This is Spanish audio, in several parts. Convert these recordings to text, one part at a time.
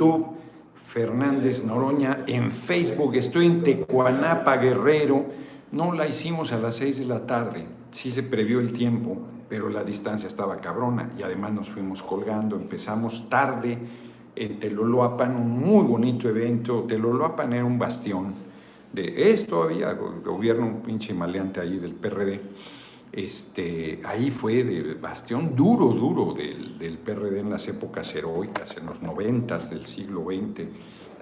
YouTube, Fernández Noroña, en Facebook, estoy en Tecuanapa, Guerrero. No la hicimos a las 6 de la tarde, sí se previó el tiempo, pero la distancia estaba cabrona y además nos fuimos colgando, empezamos tarde en Teloloapan, un muy bonito evento. Teloloapan era un bastión de, es todavía gobierno un pinche maleante ahí del PRD este, ahí fue de bastión duro, duro del, del, PRD en las épocas heroicas, en los noventas del siglo XX.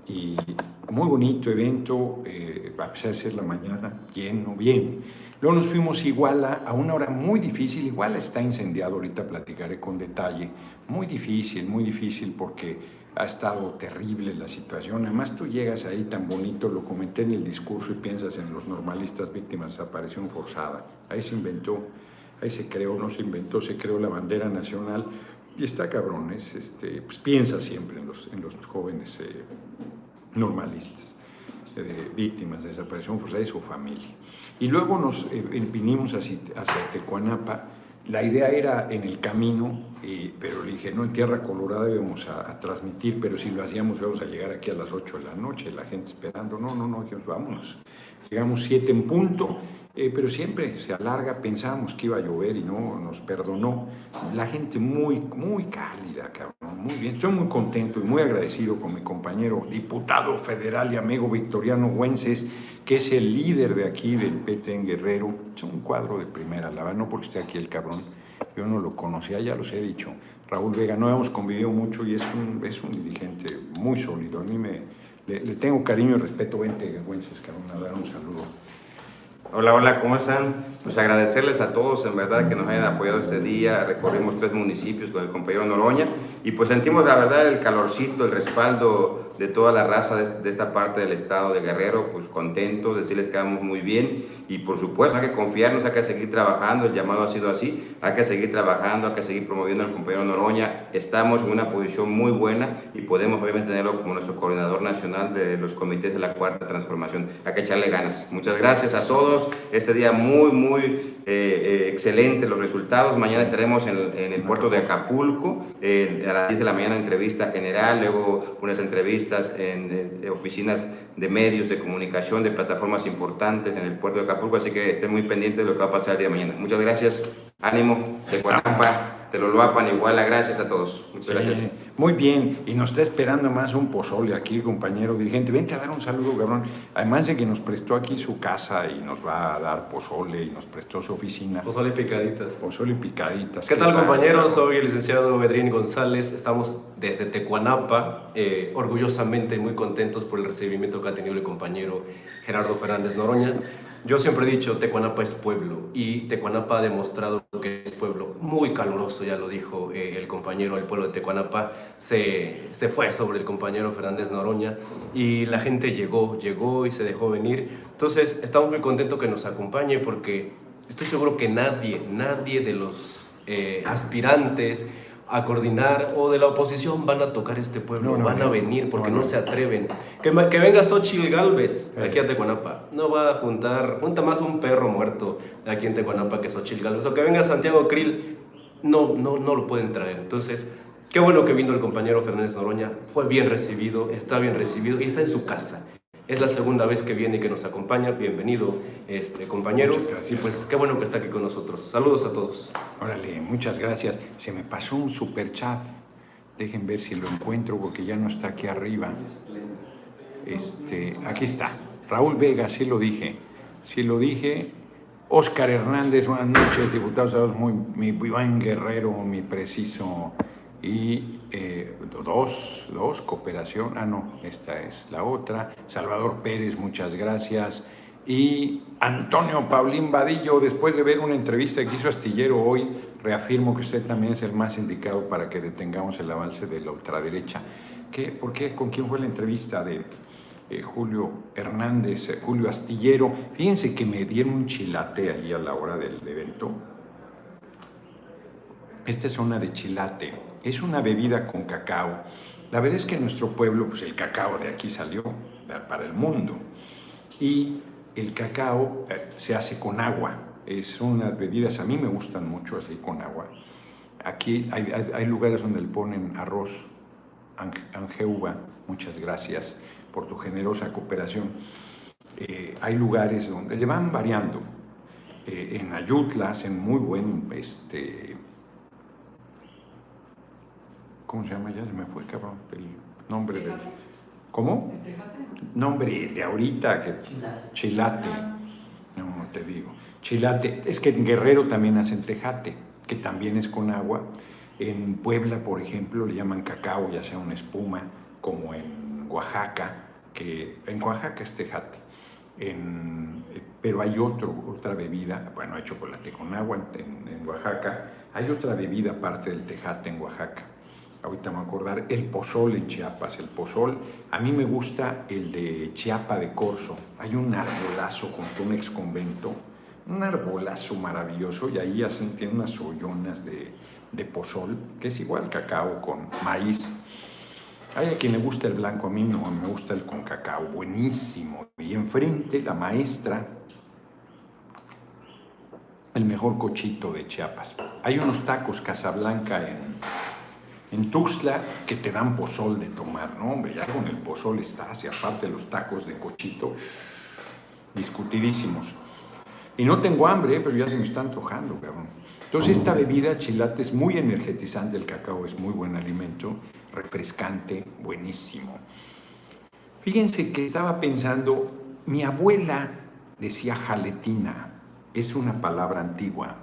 Y muy bonito evento, eh, a pesar de ser la mañana, lleno, bien. Luego nos fuimos a, a una hora muy difícil, igual está incendiado, ahorita platicaré con detalle, muy difícil, muy difícil porque ha estado terrible la situación. Además tú llegas ahí tan bonito, lo comenté en el discurso y piensas en los normalistas víctimas de desaparición forzada. Ahí se inventó, ahí se creó, no se inventó, se creó la bandera nacional y está cabrón, este, pues piensa siempre en los, en los jóvenes eh, normalistas. Eh, víctimas de desaparición forzada y su familia. Y luego nos eh, vinimos hacia, hacia Tecuanapa, la idea era en el camino, pero le dije, no, en Tierra Colorada íbamos a, transmitir, pero si lo hacíamos íbamos a llegar aquí a las 8 de la noche, la gente esperando, no, no, no, dijimos, vámonos. Llegamos 7 en punto, eh, pero siempre se alarga, pensábamos que iba a llover y no, nos perdonó. La gente muy, muy cálida, cabrón, muy bien. Estoy muy contento y muy agradecido con mi compañero diputado federal y amigo Victoriano Güences, que es el líder de aquí del PT en Guerrero. Es un cuadro de primera, la verdad, no porque esté aquí el cabrón. Yo no lo conocía, ya los he dicho. Raúl Vega, no hemos convivido mucho y es un, es un dirigente muy sólido. A mí me, le, tengo cariño y respeto. Vente, Güences, cabrón, a dar un saludo. Hola, hola, ¿cómo están? Pues agradecerles a todos, en verdad, que nos hayan apoyado este día. Recorrimos tres municipios con el compañero Noroña y pues sentimos, la verdad, el calorcito, el respaldo de toda la raza de, esta parte del estado de Guerrero, pues contentos, decirles que vamos muy bien y por supuesto hay que confiarnos, hay que seguir trabajando, el llamado ha sido así, hay que seguir trabajando, hay que seguir promoviendo al compañero Noroña, estamos en una posición muy buena y podemos obviamente tenerlo como nuestro coordinador nacional de los comités de la cuarta transformación, hay que echarle ganas. Muchas gracias a todos, este día muy, muy eh, eh, excelente los resultados, mañana estaremos en, el puerto de Acapulco, eh, a las 10 de la mañana entrevista general, luego unas entrevistas en, oficinas de medios de comunicación, de plataformas importantes en el puerto de Acapulco, así que estén muy pendientes de lo que va a pasar el día de mañana. Muchas gracias, ánimo, de Guanampa, te lo loapan igual, gracias a todos. Muchas gracias. Muy bien, y nos está esperando más un pozole aquí, compañero dirigente. Vente a dar un saludo, cabrón. Además de que nos prestó aquí su casa y nos va a dar pozole y nos prestó su oficina. Pozole picaditas. Pozole picaditas. ¿Qué, tal, compañeros? Soy el licenciado Bedrín González. Estamos desde Tecuanapa, eh, orgullosamente muy contentos por el recibimiento que ha tenido el compañero Gerardo Fernández Noroña. Yo siempre he dicho, Tecuanapa es pueblo y Tecuanapa ha demostrado que es pueblo muy caluroso, ya lo dijo eh, el compañero, el pueblo de Tecuanapa se, se fue sobre el compañero Fernández Noroña y la gente llegó, llegó y se dejó venir. Entonces, estamos muy contentos que nos acompañe porque estoy seguro que nadie, nadie de los eh, aspirantes a coordinar o de la oposición van a tocar este pueblo, van a venir porque no, se atreven. Que, que venga Xochitl Galvez aquí a Tecuanapa, no va a juntar, junta más un perro muerto aquí en Tecuanapa que Xochitl Galvez, o que venga Santiago Krill, no, no, no lo pueden traer. Entonces, qué bueno que vino el compañero Fernández Noroña, fue bien recibido, está bien recibido y está en su casa. Es la segunda vez que viene y que nos acompaña. Bienvenido, este compañero. Muchas gracias. Y pues qué bueno que está aquí con nosotros. Saludos a todos. Órale, muchas gracias. Se me pasó un super chat. Dejen ver si lo encuentro porque ya no está aquí arriba. Este, aquí está. Raúl Vega, sí lo dije. Sí lo dije. Óscar Hernández, buenas noches, diputados, muy, mi buen guerrero, mi preciso y eh, dos, dos, cooperación, ah no, esta es la otra, Salvador Pérez, muchas gracias, y Antonio Paulín Vadillo, después de ver una entrevista que hizo Astillero hoy, reafirmo que usted también es el más indicado para que detengamos el avance de la ultraderecha. ¿Qué, ¿Por qué? ¿Con quién fue la entrevista de eh, Julio Hernández, eh, Julio Astillero? Fíjense que me dieron un chilate ahí a la hora del evento. Esta es una de chilate es una bebida con cacao. La verdad es que en nuestro pueblo, pues el cacao de aquí salió para el mundo. Y el cacao eh, se hace con agua. Es unas bebidas, a mí me gustan mucho así con agua. Aquí hay, lugares donde le ponen arroz Angeuba, muchas gracias por tu generosa cooperación. Eh, hay lugares donde le van variando. Eh, en Ayutla hacen muy buen, este, ¿cómo se llama? Ya se me fue, cabrón, el nombre del... ¿Cómo? Nombre de ahorita, que chilate. No, te digo. Chilate. Es que en Guerrero también hacen tejate, que también es con agua. En Puebla, por ejemplo, le llaman cacao, ya sea una espuma, como en Oaxaca, que en Oaxaca es tejate. pero hay otro, otra bebida, bueno, hay chocolate con agua en, en Oaxaca, hay otra bebida aparte del tejate en Oaxaca ahorita me voy a acordar, el pozol en Chiapas. El pozol, a mí me gusta el de Chiapa de Corzo. Hay un arbolazo junto a un ex convento, un arbolazo maravilloso, y ahí hacen, tiene unas ollonas de, de pozol, que es igual cacao con maíz. Hay a quien le gusta el blanco, a mí no, me gusta el con cacao, buenísimo. Y enfrente la maestra, el mejor cochito de Chiapas. Hay unos tacos Casablanca en, en Tuxtla que te dan pozol de tomar, ¿no? Hombre, ya con el pozol está, y aparte los tacos de cochito, discutidísimos. Y no tengo hambre, pero ya se me está antojando, cabrón. Entonces esta bebida chilate es muy energetizante, el cacao es muy buen alimento, refrescante, buenísimo. Fíjense que estaba pensando, mi abuela decía jaletina, es una palabra antigua.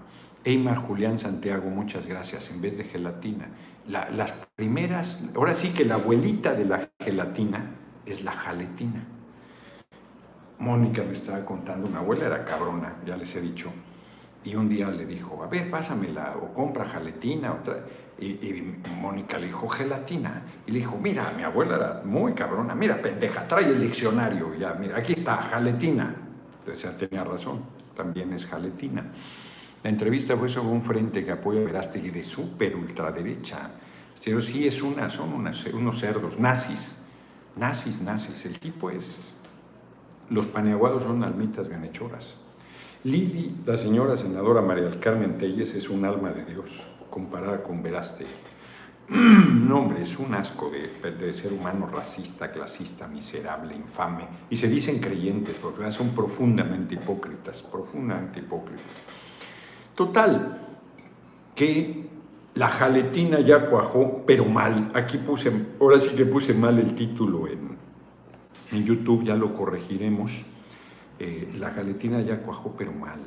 Eymar Julián Santiago, muchas gracias, en vez de gelatina las primeras, ahora sí que la abuelita de la gelatina es la jaletina. Mónica me estaba contando, una abuela era cabrona, ya les he dicho, y un día le dijo, a ver, pásamela, o compra jaletina, otra. Y, y, Mónica le dijo, gelatina. Y le dijo, mira, mi abuela era muy cabrona, mira, pendeja, trae el diccionario, ya, mira, aquí está, jaletina. Entonces ya tenía razón, también es jaletina. La entrevista fue sobre un frente que apoya a Verástegui de súper ultraderecha. Pero sí es una, son unos cerdos, nazis, nazis, nazis. El tipo es, los paneaguados son almitas bienhechoras. Lili, la señora senadora María del Carmen Telles, es un alma de Dios comparada con Verástegui. No, hombre, es un asco de, de, ser humano racista, clasista, miserable, infame. Y se dicen creyentes porque son profundamente hipócritas, profundamente hipócritas. Total, que la jaletina ya cuajó, pero mal. Aquí puse, ahora sí que puse mal el título en, en YouTube, ya lo corregiremos. Eh, la jaletina ya cuajó, pero mal.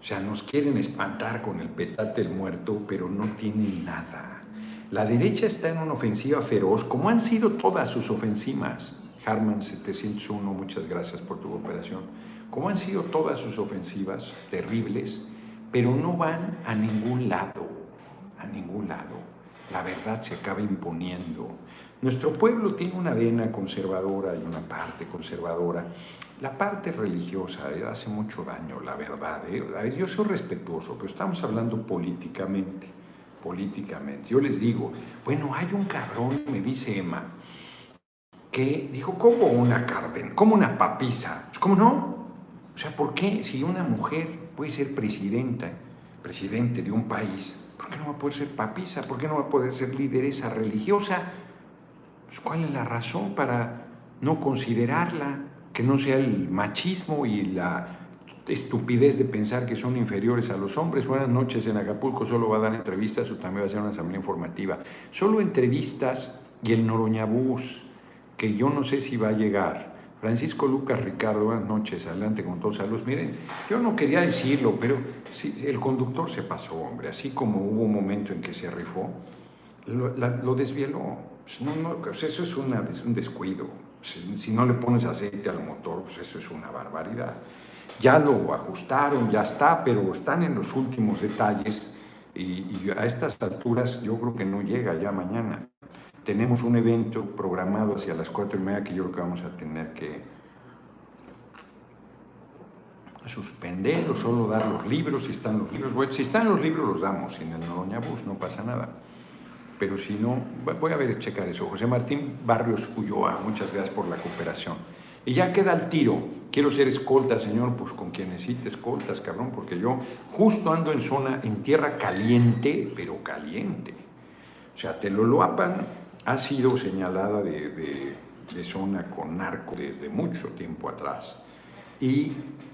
O sea, nos quieren espantar con el petate del muerto, pero no tienen nada. La derecha está en una ofensiva feroz, como han sido todas sus ofensivas. Harman 701, muchas gracias por tu cooperación. Como han sido todas sus ofensivas terribles, pero no van a ningún lado, a ningún lado. La verdad se acaba imponiendo. Nuestro pueblo tiene una vena conservadora y una parte conservadora. La parte religiosa eh, hace mucho daño, la verdad. Eh. yo soy respetuoso, pero estamos hablando políticamente. Políticamente. Yo les digo, bueno, hay un cabrón, me dice Emma, que dijo, ¿cómo una carden? ¿Cómo una papisa? Pues, ¿Cómo no? O sea, ¿por qué si una mujer puede ser presidenta, presidente de un país, ¿por qué no va a poder ser papisa? ¿Por qué no va a poder ser lideresa religiosa? Pues, ¿Cuál es la razón para no considerarla? Que no sea el machismo y la estupidez de pensar que son inferiores a los hombres. Buenas noches, en Acapulco solo va a dar entrevistas o también va a ser una asamblea informativa. Solo entrevistas y el Noroñabús, que yo no sé si va a llegar Francisco Lucas Ricardo, buenas noches, adelante con todos saludos. Miren, yo no quería decirlo, pero sí, el conductor se pasó, hombre, así como hubo un momento en que se rifó, lo, desvieló. Pues no, pues eso es, una, un descuido. Si, no le pones aceite al motor, pues eso es una barbaridad. Ya lo ajustaron, ya está, pero están en los últimos detalles y a estas alturas yo creo que no llega ya mañana tenemos un evento programado hacia las cuatro y media que yo creo que vamos a tener que suspender o solo dar los libros, si están los libros. Si están los libros los damos, sin el Noroña Bus no pasa nada. Pero si no, voy a ver, checar eso. José Martín Barrios Ulloa, muchas gracias por la cooperación. Y ya queda el tiro. Quiero ser escolta, señor, pues con quien necesite escoltas, cabrón, porque yo justo ando en zona, en tierra caliente, pero caliente. O sea, te lo loapan ha sido señalada de, de, zona con narco desde mucho tiempo atrás y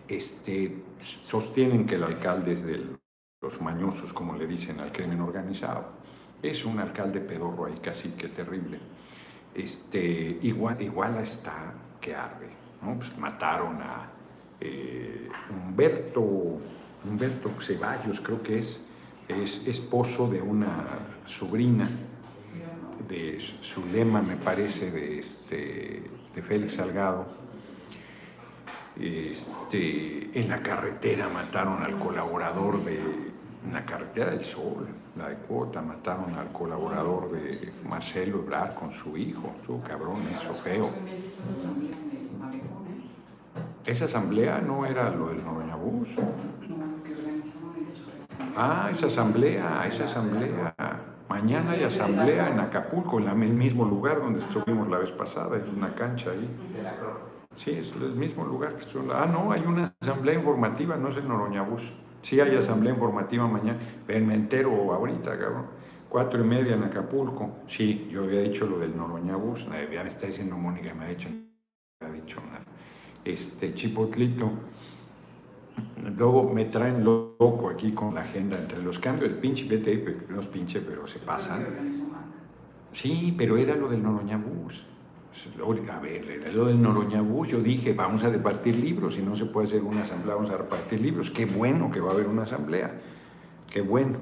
este, sostienen que el alcalde es de los mañosos, como le dicen al crimen organizado. Es un alcalde pedorro ahí, casi que terrible. Este, igual, igual está que arde. ¿no? Pues mataron a eh, Humberto, Humberto Ceballos, creo que es, es esposo de una sobrina de Zulema, me parece, de, este, de Félix Salgado. Este, en la carretera mataron al colaborador de, en la carretera del Sol, la de Cuota, mataron al colaborador de Marcelo Ebrard con su hijo, su cabrón, eso feo. Esa asamblea no era lo del Noroña Bus. Ah, esa asamblea, esa asamblea. Mañana hay asamblea en Acapulco, en el mismo lugar donde estuvimos la vez pasada, es una cancha ahí. Sí, es el mismo lugar que estuvimos. Ah, no, hay una asamblea informativa, no es el Noroñabús. Sí hay asamblea informativa mañana, pero me entero ahorita, cabrón. Cuatro y media en Acapulco. Sí, yo había dicho lo del Noroñabús, ya me está diciendo Mónica, me ha dicho, no ha dicho nada. Este, Chipotlito. Luego me traen loco aquí con la agenda entre los cambios. El pinche BT, no es pinche, pero se pasan. Sí, pero era lo del Noroñabús. A ver, era lo del Noroñabús. Yo dije, vamos a repartir libros. Si no se puede hacer una asamblea, vamos a repartir libros. Qué bueno que va a haber una asamblea. Qué bueno.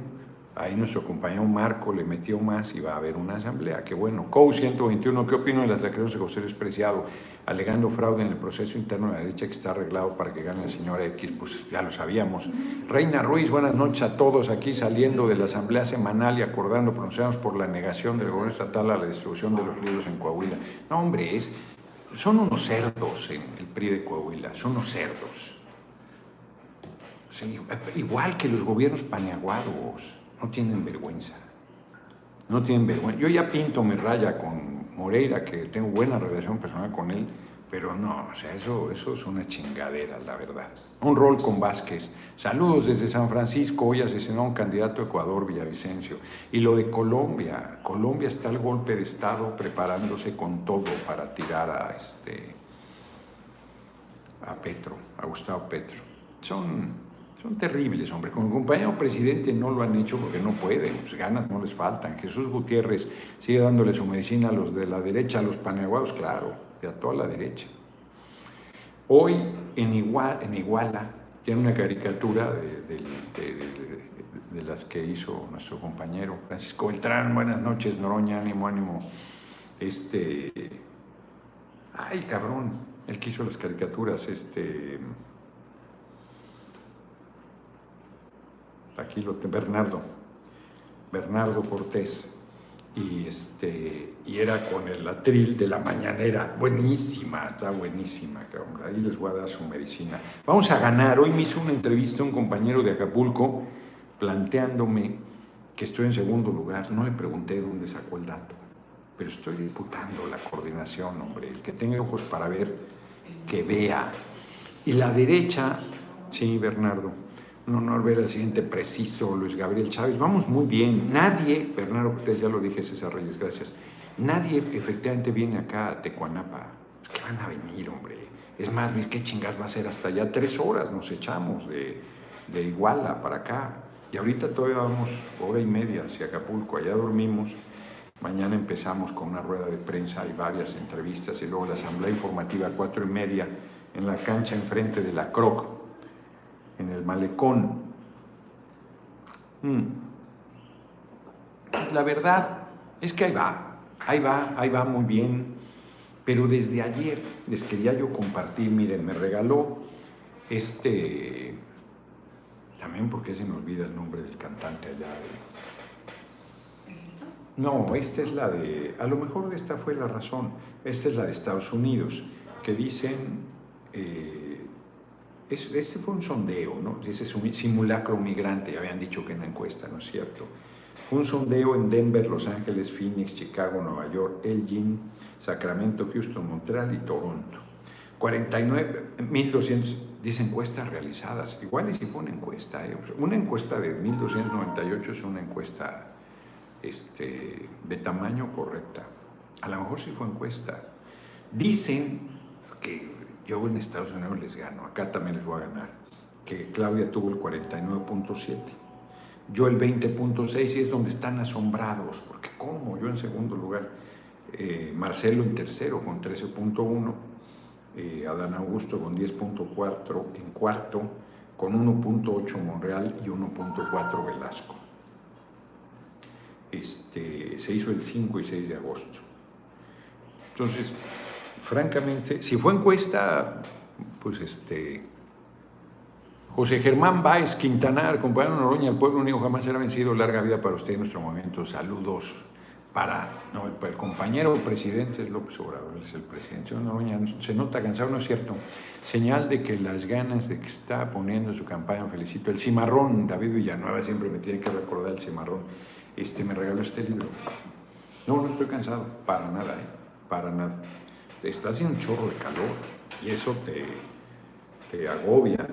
Ahí nuestro compañero Marco le metió más y va a haber una asamblea. Qué bueno. COU 121, ¿qué opino de las declaraciones de José Despreciado? Alegando fraude en el proceso interno de la derecha que está arreglado para que gane la señora X, pues ya lo sabíamos. Reina Ruiz, buenas noches a todos aquí saliendo de la asamblea semanal y acordando, pronunciamos por la negación del gobierno estatal a la distribución de los libros en Coahuila. No, hombre, es, son unos cerdos en el PRI de Coahuila, son unos cerdos. igual que los gobiernos paneaguados no tienen vergüenza. No tienen vergüenza. Yo ya pinto mi raya con Moreira, que tengo buena relación personal con él, pero no, o sea, eso, eso es una chingadera, la verdad. Un rol con Vázquez. Saludos desde San Francisco, hoy asesinó a un candidato a Ecuador, Villavicencio. Y lo de Colombia, Colombia está al golpe de Estado preparándose con todo para tirar a, este, a Petro, a Gustavo Petro. Son son terribles, hombre. Con el compañero presidente no lo han hecho porque no pueden, pues ganas no les faltan. Jesús Gutiérrez sigue dándole su medicina a los de la derecha, a los paneaguados, claro, y a toda la derecha. Hoy en, en Iguala tiene una caricatura de, de, las que hizo nuestro compañero Francisco Beltrán. Buenas noches, Noroña, ánimo, ánimo. Este. Ay, cabrón, el que hizo las caricaturas, este. Aquí lo Bernardo, Bernardo Cortés, y, este, y era con el atril de la mañanera, buenísima, está buenísima, ahí les voy a dar su medicina. Vamos a ganar, hoy me hizo una entrevista un compañero de Acapulco planteándome que estoy en segundo lugar, no le pregunté dónde sacó el dato, pero estoy disputando la coordinación, hombre, el que tenga ojos para ver, que vea. Y la derecha, sí, Bernardo, un honor ver al siguiente preciso, Luis Gabriel Chávez. Vamos muy bien. Nadie, Bernardo Cortés, ya lo dije, César Reyes, gracias. Nadie efectivamente viene acá a Tecuanapa. Es que van a venir, hombre. Es más, ¿qué chingas va a ser hasta allá? Tres horas nos echamos de, de Iguala para acá. Y ahorita todavía vamos hora y media hacia Acapulco. Allá dormimos. Mañana empezamos con una rueda de prensa y varias entrevistas y luego la asamblea informativa a cuatro y media en la cancha enfrente de la CROC en el malecón. Mm. La verdad es que ahí va, ahí va, ahí va muy bien. Pero desde ayer les quería yo compartir, miren, me regaló este, también porque se me olvida el nombre del cantante allá. No, esta es la de, a lo mejor esta fue la razón, esta es la de Estados Unidos, que dicen... Eh, este fue un sondeo, ¿no? Ese es un simulacro migrante, ya habían dicho que en la encuesta, ¿no es cierto? Un sondeo en Denver, Los Ángeles, Phoenix, Chicago, Nueva York, Elgin, Sacramento, Houston, Montreal y Toronto. 49.200, dice encuestas realizadas. Igual y si fue una encuesta, ¿eh? una encuesta de 1.298 es una encuesta este, de tamaño correcta. A lo mejor sí fue encuesta. Dicen que yo en Estados Unidos les gano, acá también les voy a ganar, que Claudia tuvo el 49.7, yo el 20.6 y es donde están asombrados, porque ¿cómo? Yo en segundo lugar, eh, Marcelo en tercero con 13.1, eh, Adán Augusto con 10.4 en cuarto, con 1.8 Monreal y 1.4 Velasco. Este, se hizo el 5 y 6 de agosto. Entonces, francamente, si fue encuesta, pues este, José Germán Báez Quintanar, compañero Noroña, el pueblo unido jamás será vencido, larga vida para usted en nuestro momento, saludos para, no, el, compañero presidente es López Obrador, es el presidente, Noroña, se nota cansado, no es cierto, señal de que las ganas de que está poniendo su campaña, felicito, el cimarrón, David Villanueva siempre me tiene que recordar el cimarrón, este, me regaló este libro, no, no estoy cansado, para nada, ¿eh? para nada está haciendo un chorro de calor y eso te, te agobia,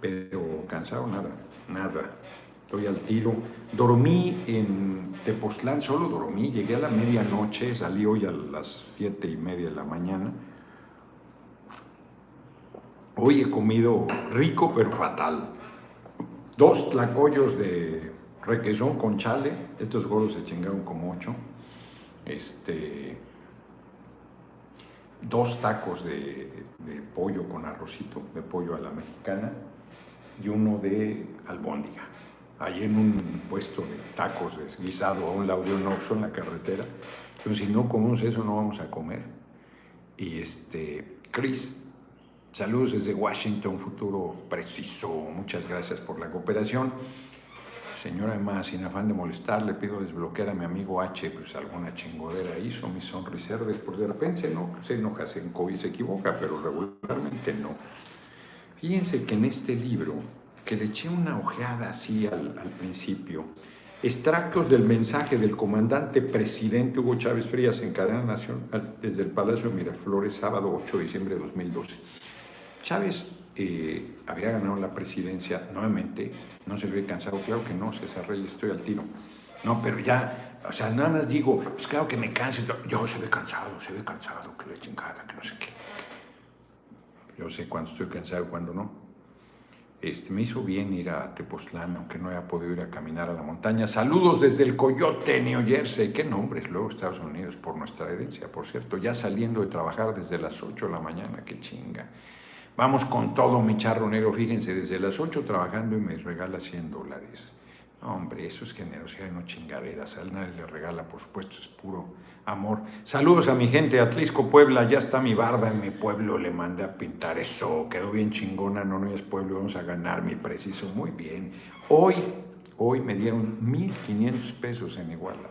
pero cansado nada, nada. Estoy al tiro. Dormí en Tepoztlán, solo dormí, llegué a la medianoche, salí hoy a las siete y media de la mañana. Hoy he comido rico pero fatal. Dos tlacoyos de requesón con chale, estos gordos se chingaron como ocho. Este, dos tacos de, pollo con arrocito, de pollo a la mexicana, y uno de albóndiga. Ahí en un puesto de tacos de guisado a un lado de un oxo en la carretera. Entonces, si no comemos eso, no vamos a comer. Y este, Chris, saludos desde Washington, futuro preciso. Muchas gracias por la cooperación. Señora Emma, sin afán de molestar, le pido desbloquear a mi amigo H, pues alguna chingodera hizo, mis sonriserdes, por de repente no, se enoja, se y se equivoca, pero regularmente no. Fíjense que en este libro, que le eché una ojeada así al, al principio, extractos del mensaje del comandante presidente Hugo Chávez Frías en cadena nacional desde el Palacio de Miraflores, sábado 8 de diciembre de 2012. Chávez eh, había ganado la presidencia nuevamente, no se ve cansado, claro que no, César Reyes, estoy al tiro. No, pero ya, o sea, nada más digo, pues claro que me canso, yo se ve cansado, se ve cansado, que la chingada, que no sé qué. Yo sé cuándo estoy cansado y cuándo no. Este, me hizo bien ir a Tepoztlán, aunque no haya podido ir a caminar a la montaña. Saludos desde el Coyote, New Jersey. Qué nombres, luego Estados Unidos, por nuestra herencia, por cierto. Ya saliendo de trabajar desde las 8 de la mañana, qué chinga. Vamos con todo, mi charro negro. Fíjense, desde las 8 trabajando y me regala 100 dólares. hombre, eso es generosidad no chingaderas. A nadie le regala, por supuesto, es puro amor. Saludos a mi gente Atlisco, Puebla. Ya está mi barda en mi pueblo. Le mandé a pintar eso. Quedó bien chingona. No, no es pueblo. Vamos a ganar mi preciso. Muy bien. Hoy, hoy me dieron 1.500 pesos en Iguala.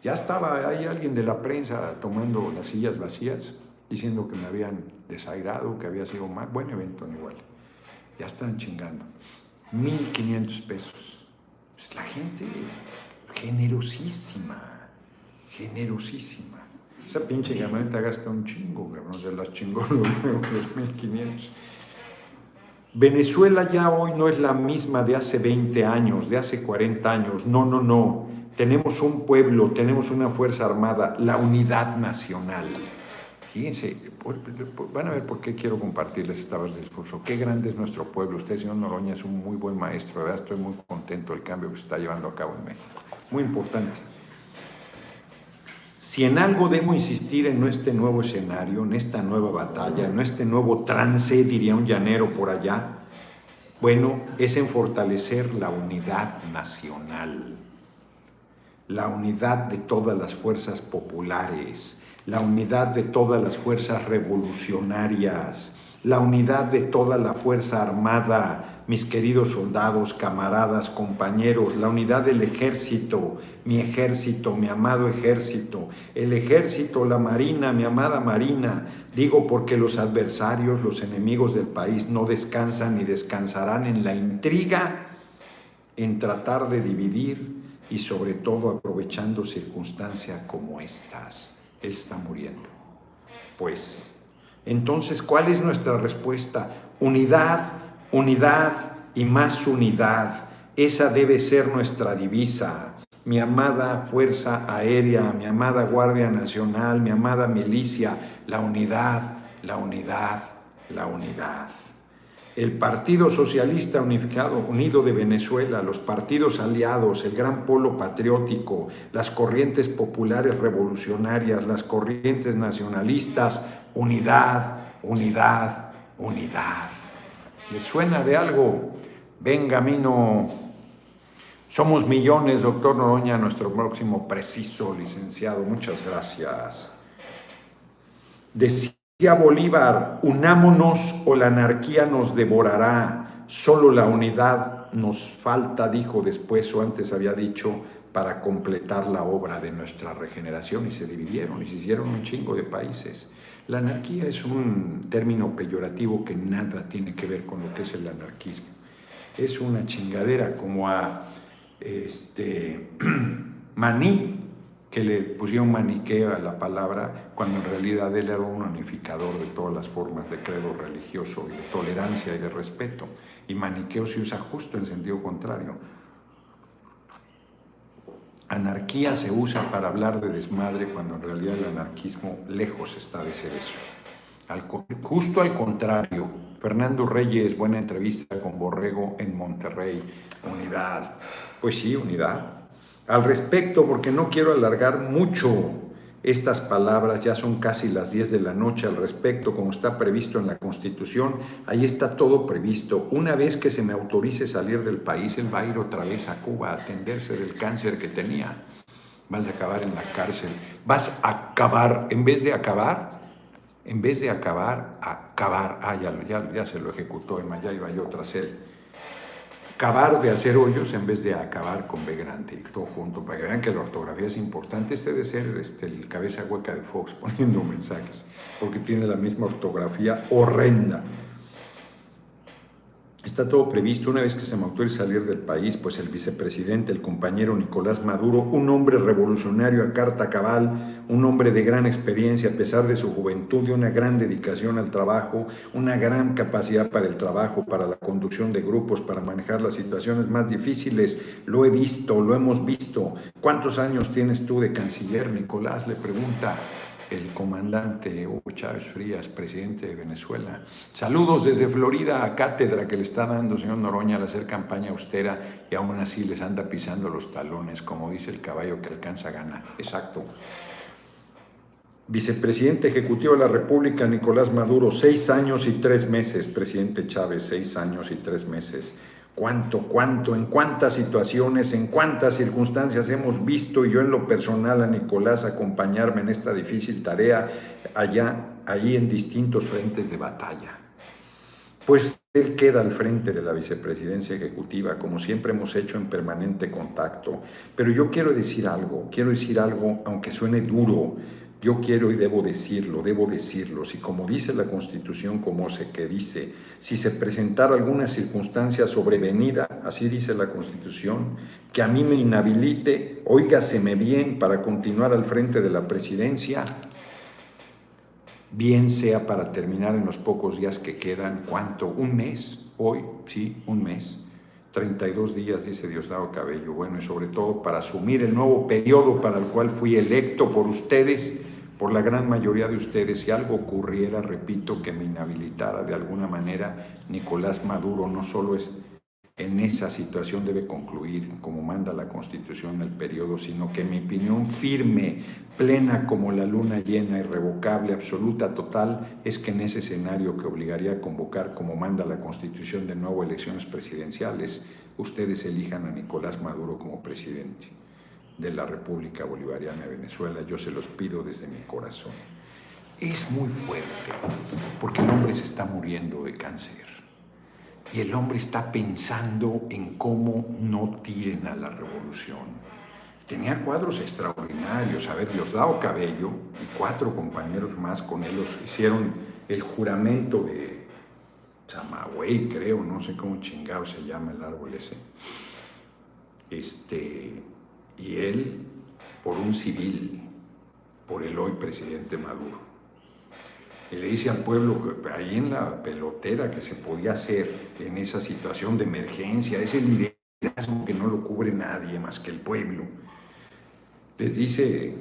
Ya estaba ahí alguien de la prensa tomando las sillas vacías diciendo que me habían desairado, que había sido un buen evento igual. Ya están chingando. 1.500 pesos. Pues la gente generosísima, generosísima. Esa pinche camioneta gasta un chingo, cabrón, se las chingó los 1.500. Venezuela ya hoy no es la misma de hace 20 años, de hace 40 años. No, no, no. Tenemos un pueblo, tenemos una fuerza armada, la unidad nacional. Fíjense, van a ver por qué quiero compartirles esta vez de discurso. Qué grande es nuestro pueblo. Usted, señor Noroña, es un muy buen maestro. verdad, estoy muy contento del cambio que se está llevando a cabo en México. Muy importante. Si en algo debo insistir en este nuevo escenario, en esta nueva batalla, en este nuevo trance, diría un llanero por allá, bueno, es en fortalecer la unidad nacional, la unidad de todas las fuerzas populares, la unidad de todas las fuerzas revolucionarias, la unidad de toda la fuerza armada, mis queridos soldados, camaradas, compañeros, la unidad del ejército, mi ejército, mi amado ejército, el ejército, la marina, mi amada marina, digo porque los adversarios, los enemigos del país no descansan ni descansarán en la intriga, en tratar de dividir y sobre todo aprovechando circunstancias como estas está muriendo. Pues, entonces, ¿cuál es nuestra respuesta? Unidad, unidad y más unidad. Esa debe ser nuestra divisa. mi amada Fuerza Aérea, mi amada Guardia Nacional, mi amada milicia, la unidad, la unidad, la unidad. El Partido Socialista Unificado Unido de Venezuela, los partidos aliados, el Gran Polo Patriótico, las corrientes populares revolucionarias, las corrientes nacionalistas, unidad, unidad, unidad. ¿Le suena de algo? Venga, Mino. Somos millones, doctor Noroña, nuestro próximo preciso licenciado. Muchas gracias. Bolívar, unámonos o la anarquía nos devorará. Solo la unidad nos falta, dijo después o antes había dicho, para completar la obra de nuestra regeneración y se dividieron y se hicieron un chingo de países. La anarquía es un término peyorativo que nada tiene que ver con lo que es el anarquismo. Es una chingadera como a este, maní, que le pusieron maniqueo a la palabra, cuando en realidad él era un unificador de todas las formas de credo religioso y de tolerancia y de respeto. Y maniqueo se usa justo en sentido contrario. Anarquía se usa para hablar de desmadre cuando en realidad el anarquismo lejos está de ser eso. justo al contrario, Fernando Reyes, buena entrevista con Borrego en Monterrey, unidad. Pues sí, unidad. Al respecto, porque no quiero alargar mucho estas palabras, ya son casi las 10 de la noche al respecto, como está previsto en la Constitución, ahí está todo previsto. Una vez que se me autorice salir del país, él va a ir otra vez a Cuba a atenderse del cáncer que tenía. Vas a acabar en la cárcel. Vas a acabar, en vez de acabar, en vez de acabar, acabar. Ah, ya, ya, se lo ejecutó en ya iba yo tras él acabar de hacer hoyos en vez de acabar con B grande, todo junto, para que vean que la ortografía es importante. Este debe ser este, el cabeza hueca de Fox poniendo mensajes, porque tiene la misma ortografía horrenda. Está todo previsto. Una vez que se me autorice salir del país, pues el vicepresidente, el compañero Nicolás Maduro, un hombre revolucionario a carta cabal, un hombre de gran experiencia a pesar de su juventud, de una gran dedicación al trabajo, una gran capacidad para el trabajo, para la conducción de grupos, para manejar las situaciones más difíciles. Lo he visto, lo hemos visto. ¿Cuántos años tienes tú de canciller, Nicolás? Le pregunta el comandante Hugo Chávez Frías, presidente de Venezuela. Saludos desde Florida a cátedra que le está dando señor Noroña al hacer campaña austera y aún así les anda pisando los talones, como dice el caballo que alcanza gana. Exacto. Vicepresidente Ejecutivo de la República, Nicolás Maduro, seis años y tres meses. Presidente Chávez, seis años y tres meses cuánto, cuánto, en cuántas situaciones, en cuántas circunstancias hemos visto yo en lo personal a Nicolás acompañarme en esta difícil tarea allá, allí en distintos frentes de batalla. Pues él queda al frente de la vicepresidencia ejecutiva, como siempre hemos hecho en permanente contacto. Pero yo quiero decir algo, quiero decir algo, aunque suene duro, yo quiero y debo decirlo, debo decirlo, si como dice la Constitución, como se que dice, si se presentara alguna circunstancia sobrevenida, así dice la Constitución, que a mí me inhabilite, óigaseme bien para continuar al frente de la presidencia, bien sea para terminar en los pocos días que quedan, ¿cuánto? ¿Un mes? Hoy, sí, un mes. 32 días, dice Diosdado Cabello. Bueno, y sobre todo para asumir el nuevo periodo para el cual fui electo por ustedes por la gran mayoría de ustedes, si algo ocurriera, repito, que me inhabilitara de alguna manera, Nicolás Maduro no solo es en esa situación debe concluir, como manda la Constitución, el periodo, sino que mi opinión firme, plena como la luna llena, irrevocable, absoluta, total, es que en ese escenario que obligaría a convocar, como manda la Constitución, de nuevo elecciones presidenciales, ustedes elijan a Nicolás Maduro como presidente de la República Bolivariana de Venezuela, yo se los pido desde mi corazón. Es muy fuerte, porque el hombre se está muriendo de cáncer y el hombre está pensando en cómo no tiren a la revolución. Tenía cuadros extraordinarios. A ver, Diosdado Cabello y cuatro compañeros más con él los hicieron el juramento de Chamagüey, creo, no sé cómo chingado se llama el árbol ese. Este, y él por un civil, por el hoy presidente Maduro. Y le dice al pueblo que ahí en la pelotera que se podía hacer en esa situación de emergencia, ese liderazgo que no lo cubre nadie más que el pueblo, les dice,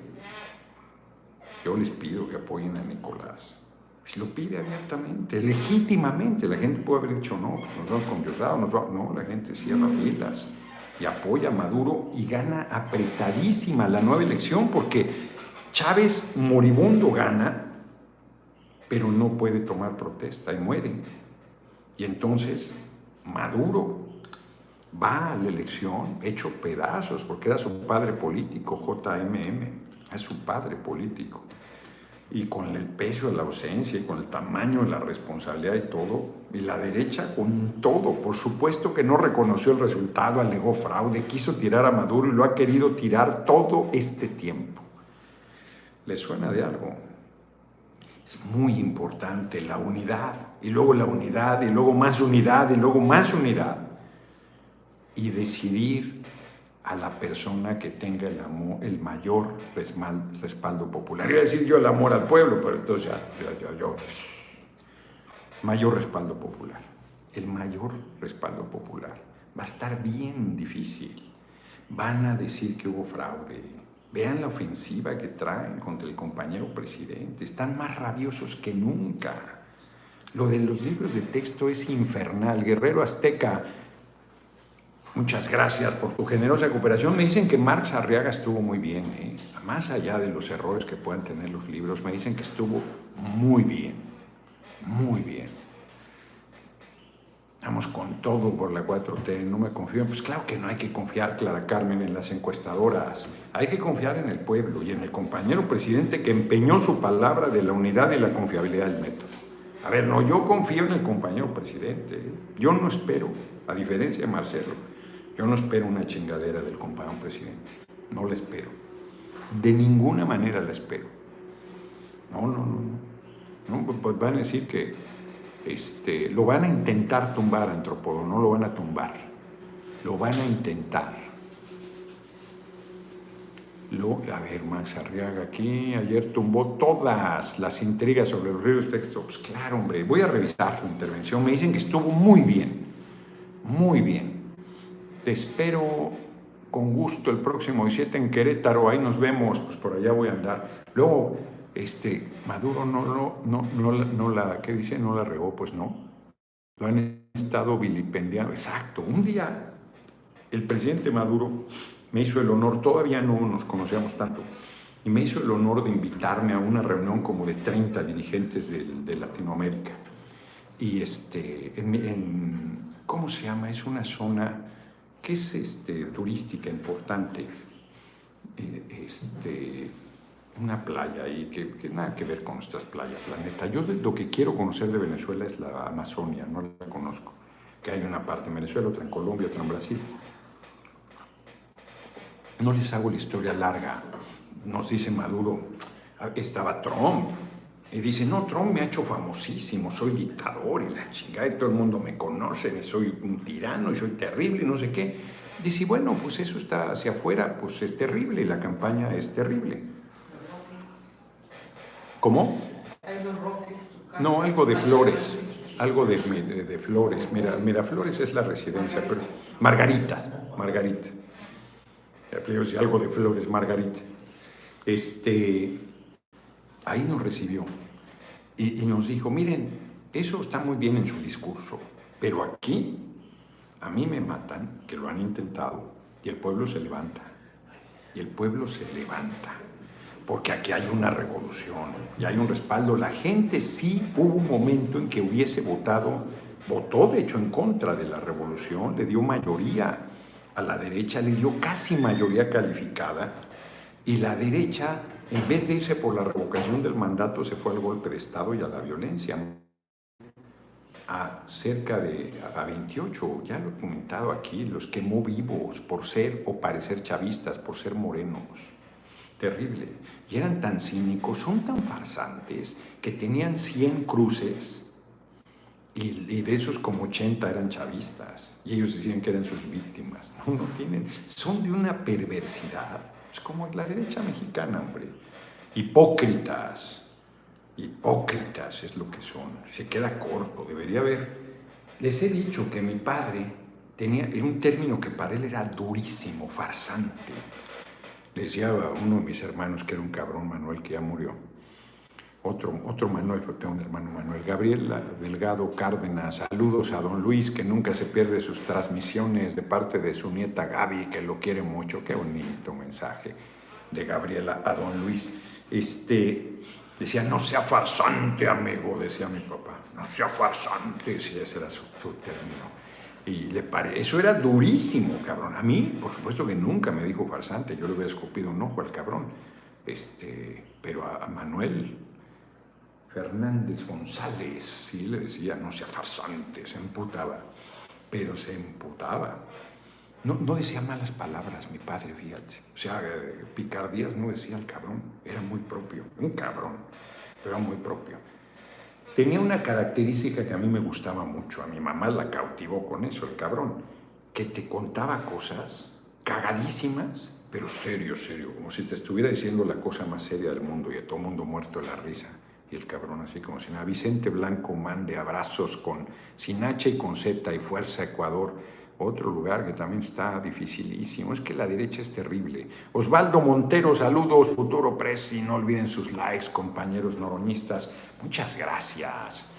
yo les pido que apoyen a Nicolás. Se lo pide abiertamente, legítimamente. La gente puede haber dicho, no, pues nos vamos con Diosdado, nos vamos. No, la gente cierra filas y apoya a Maduro y gana apretadísima la nueva elección porque Chávez moribundo gana, pero no puede tomar protesta y muere. Y entonces Maduro va a la elección hecho pedazos porque era su padre político, JMM, es su padre político y con el peso de la ausencia y con el tamaño de la responsabilidad y todo, y la derecha con todo, por supuesto que no reconoció el resultado, alegó fraude, quiso tirar a Maduro y lo ha querido tirar todo este tiempo. ¿Le suena de algo? Es muy importante la unidad, y luego la unidad, y luego más unidad, y luego más unidad, y decidir a la persona que tenga el, amor, el mayor respaldo popular. Iba a decir yo el amor al pueblo, pero entonces ya, ya, yo. Mayor respaldo popular. El mayor respaldo popular. Va a estar bien difícil. Van a decir que hubo fraude. Vean la ofensiva que traen contra el compañero presidente. Están más rabiosos que nunca. Lo de los libros de texto es infernal. Guerrero Azteca Muchas gracias por tu generosa cooperación. Me dicen que Marx Arriaga estuvo muy bien, ¿eh? más allá de los errores que puedan tener los libros, me dicen que estuvo muy bien, muy bien. Vamos con todo por la 4T, no me confío. Pues claro que no hay que confiar, Clara Carmen, en las encuestadoras. Hay que confiar en el pueblo y en el compañero presidente que empeñó su palabra de la unidad y la confiabilidad del método. A ver, no, yo confío en el compañero presidente. ¿eh? Yo no espero, a diferencia de Marcelo yo no espero una chingadera del compañero presidente. No la espero. De ninguna manera la espero. No, no, no. no. pues van a decir que este, lo van a intentar tumbar, antropólogo. No lo van a tumbar. Lo van a intentar. Lo, a ver, Max Arriaga aquí, ayer tumbó todas las intrigas sobre los ríos textos. Pues claro, hombre, voy a revisar su intervención. Me dicen que estuvo muy bien, muy bien. Te espero con gusto el próximo 17 en Querétaro, ahí nos vemos, pues por allá voy a andar. Luego, este, Maduro no, la, ¿qué dice? No la regó, pues no. Lo han estado vilipendiando. Exacto, un día el presidente Maduro me hizo el honor, todavía no nos conocíamos tanto, y me hizo el honor de invitarme a una reunión como de 30 dirigentes de, Latinoamérica. Y este, en, ¿cómo se llama? Es una zona que es este, turística importante, eh, este, una playa ahí que, nada que ver con nuestras playas, la neta. Yo lo que quiero conocer de Venezuela es la Amazonia, no la conozco. Que hay una parte en Venezuela, otra en Colombia, otra en Brasil. No les hago la historia larga. Nos dice Maduro, ah, estaba Trump, y dice, no, Trump me ha hecho famosísimo, soy dictador y la chingada, y todo el mundo me conoce, soy un tirano y soy terrible y no sé qué. Dice, bueno, pues eso está hacia afuera, pues es terrible y la campaña es terrible. ¿Cómo? No, algo de flores, algo de, de, flores. Mira, flores es la residencia, pero Margarita, Margarita. Algo de flores, Margarita. Este, ahí nos recibió y, nos dijo, miren, eso está muy bien en su discurso, pero aquí a mí me matan, que lo han intentado, y el pueblo se levanta, y el pueblo se levanta, porque aquí hay una revolución y hay un respaldo. La gente sí hubo un momento en que hubiese votado, votó de hecho en contra de la revolución, le dio mayoría a la derecha, le dio casi mayoría calificada, y la derecha en vez de irse por la revocación del mandato, se fue al golpe de Estado y a la violencia. A cerca de a 28, ya lo he comentado aquí, los quemó vivos por ser o parecer chavistas, por ser morenos. Terrible. Y eran tan cínicos, son tan farsantes, que tenían 100 cruces y, de esos como 80 eran chavistas. Y ellos decían que eran sus víctimas. No, no tienen, son de una perversidad es como la derecha mexicana, hombre. Hipócritas. Hipócritas es lo que son. Se queda corto, debería haber. Les he dicho que mi padre tenía un término que para él era durísimo, farsante. Le decía a uno de mis hermanos que era un cabrón, Manuel, que ya murió. Otro, otro Manuel, porque tengo un hermano Manuel. Gabriel Delgado Cárdenas, saludos a don Luis, que nunca se pierde sus transmisiones de parte de su nieta Gaby, que lo quiere mucho. Qué bonito mensaje de Gabriela a don Luis. Este, decía, no sea farsante, amigo, decía mi papá. No sea farsante, si ese era su, su término. Y le pare... Eso era durísimo, cabrón. A mí, por supuesto que nunca me dijo farsante. Yo le hubiera escupido un ojo al cabrón. Este, pero a, Manuel Fernández González, sí le decía, no sea farsante, se emputaba. Pero se emputaba. No, no decía malas palabras mi padre, fíjate. O sea, picardías no decía el cabrón. Era muy propio. Un cabrón, pero muy propio. Tenía una característica que a mí me gustaba mucho, a mi mamá la cautivó con eso, el cabrón, que te contaba cosas cagadísimas, pero serio, serio, como si te estuviera diciendo la cosa más seria del mundo y a todo mundo muerto de la risa. Y el cabrón así como si nada. Vicente Blanco mande abrazos con sin H y con Z y Fuerza Ecuador otro lugar que también está dificilísimo. Es que la derecha es terrible. Osvaldo Montero, saludos, futuro presi. No olviden sus likes, compañeros noroñistas. Muchas gracias.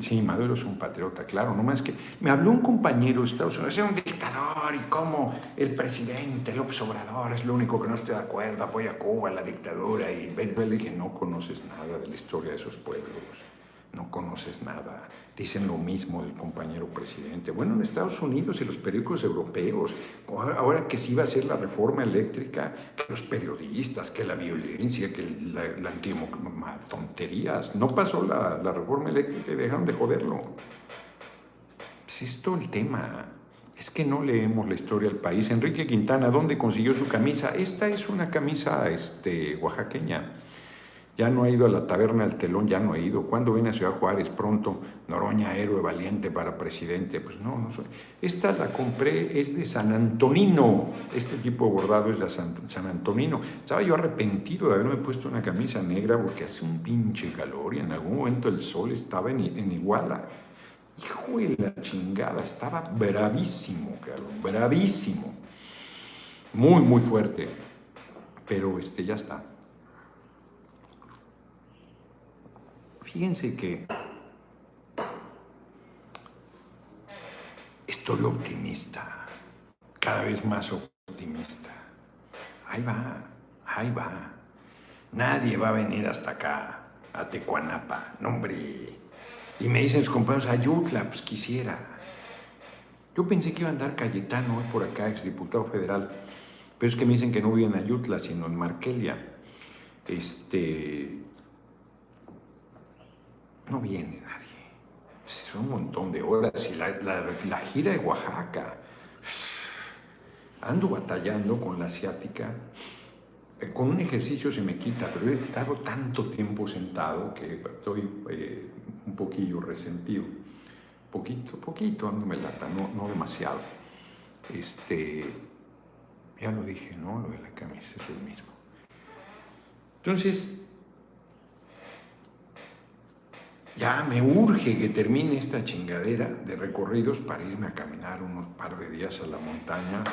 Sí, Maduro es un patriota, claro, no más que me habló un compañero de Estados Unidos, es un dictador y como el presidente López Obrador es lo único que no estoy de acuerdo, apoya a Cuba, la dictadura y le dije, no conoces nada de la historia de esos pueblos no conoces nada. Dicen lo mismo del compañero presidente. Bueno, en Estados Unidos y los periódicos europeos, ahora que se iba a hacer la reforma eléctrica, que los periodistas, que la violencia, que la, la tonterías. No pasó la, la, reforma eléctrica y dejaron de joderlo. Es esto el tema. Es que no leemos la historia del país. Enrique Quintana, ¿dónde consiguió su camisa? Esta es una camisa este, oaxaqueña ya no ha ido a la taberna del telón, ya no ha ido. ¿Cuándo viene a Ciudad Juárez? Pronto, Noroña, héroe valiente para presidente. Pues no, no soy. Esta la compré, es de San Antonino. Este tipo bordado es de San, Antonino. Estaba yo arrepentido de haberme puesto una camisa negra porque hace un pinche calor y en algún momento el sol estaba en, en Iguala. Hijo de la chingada, estaba bravísimo, cabrón, bravísimo. Muy, muy fuerte. Pero este, ya está. Fíjense que estoy optimista, cada vez más optimista. Ahí va, ahí va. Nadie va a venir hasta acá, a Tecuanapa, no hombre. Y me dicen los compañeros, Ayutla, pues quisiera. Yo pensé que iba a andar Cayetano por acá, exdiputado federal, pero es que me dicen que no vive en Ayutla, sino en Markelia. Este, no viene nadie. Son un montón de horas y la, gira de Oaxaca. Ando batallando con la asiática. Eh, con un ejercicio se me quita, pero he estado tanto tiempo sentado que estoy eh, un poquillo resentido. Poquito, poquito, me lata, no, no demasiado. Este, ya lo dije, ¿no? Lo de la camisa es el mismo. Entonces, ya me urge que termine esta chingadera de recorridos para irme a caminar unos par de días a la montaña,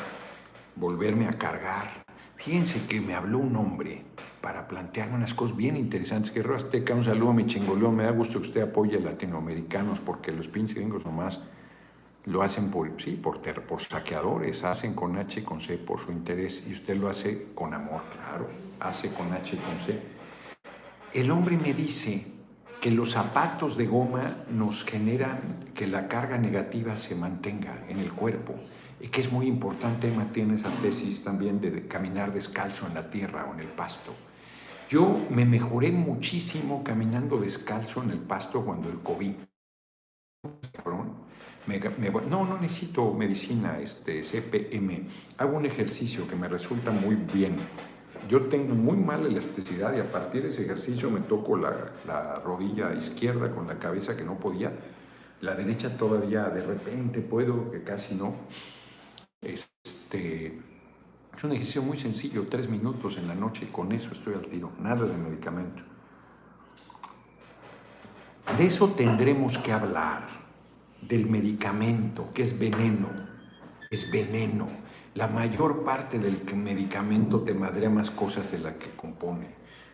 volverme a cargar. Fíjense que me habló un hombre para plantearme unas cosas bien interesantes. Guerrero Azteca, un saludo a mi chingoleo. Me da gusto que usted apoye a latinoamericanos porque los pinches gringos nomás lo hacen por, sí, por, por saqueadores, hacen con H y con C por su interés y usted lo hace con amor, claro, hace con H y con C. El hombre me dice, que los zapatos de goma nos generan que la carga negativa se mantenga en el cuerpo y que es muy importante, mantener esa tesis también de caminar descalzo en la tierra o en el pasto. Yo me mejoré muchísimo caminando descalzo en el pasto cuando el COVID. no, no necesito medicina, este, CPM. Hago un ejercicio que me resulta muy bien yo tengo muy mala elasticidad y a partir de ese ejercicio me toco la, rodilla izquierda con la cabeza que no podía, la derecha todavía de repente puedo, que casi no. Este, es un ejercicio muy sencillo, tres minutos en la noche con eso estoy al tiro, nada de medicamento. De eso tendremos que hablar, del medicamento, que es veneno, es veneno La mayor parte del medicamento te madrea más cosas de la que compone.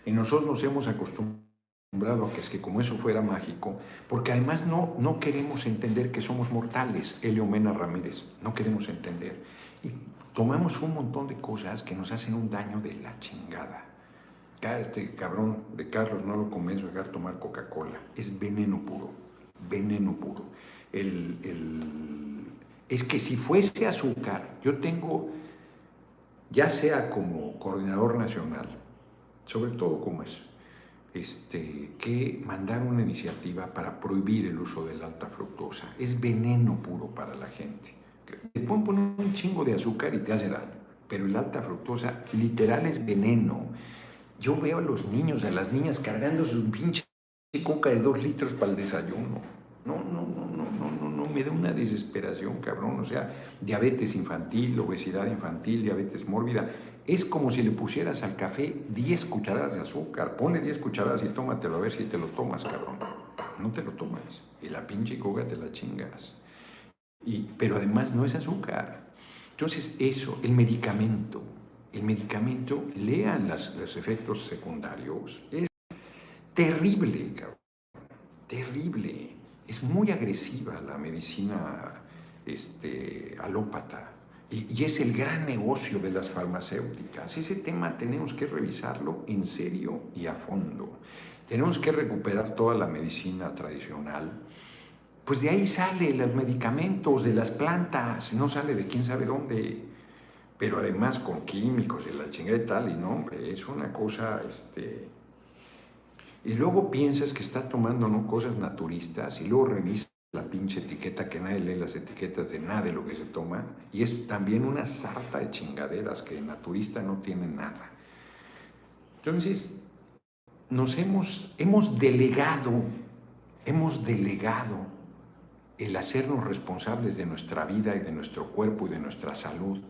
Y nosotros nos hemos acostumbrado a que es que como eso fuera mágico, porque además no, no queremos entender que somos mortales, Elio Mena Ramírez, no queremos entender. Y tomamos un montón de cosas que nos hacen un daño de la chingada. Este cabrón de Carlos no lo convenzo a tomar Coca-Cola. Es veneno puro, veneno puro. Es que si fuese azúcar, yo tengo, ya sea como coordinador nacional, sobre todo como es, este, que mandar una iniciativa para prohibir el uso de alta fructosa. Es veneno puro para la gente. Te pueden poner un chingo de azúcar y te hace daño, pero el alta fructosa literal es veneno. Yo veo a los niños, a las niñas cargando sus pinches coca de dos litros para el desayuno. No, no, no, no, no, no, me da una desesperación, cabrón. O sea, diabetes infantil, obesidad infantil, diabetes mórbida. Es como si le pusieras al café 10 cucharadas de azúcar. Ponle 10 cucharadas y tómatelo a ver si te lo tomas, cabrón. No te lo tomas. Y la pinche coca te la chingas. Y, pero además no es azúcar. Entonces, eso, el medicamento, el medicamento, lean los efectos secundarios, es terrible, cabrón, terrible. Es muy agresiva la medicina este, alópata y, es el gran negocio de las farmacéuticas. Ese tema tenemos que revisarlo en serio y a fondo. Tenemos que recuperar toda la medicina tradicional. Pues de ahí sale los medicamentos de las plantas, no sale de quién sabe dónde pero además con químicos y la chingada y tal, y no, hombre, es una cosa, este... Y luego piensas que está tomando cosas naturistas y luego revisas la pinche etiqueta que nadie lee las etiquetas de nada de lo que se toma y es también una sarta de chingaderas que el naturista no tiene nada. Entonces, nos hemos, hemos delegado, hemos delegado el hacernos responsables de nuestra vida y de nuestro cuerpo y de nuestra salud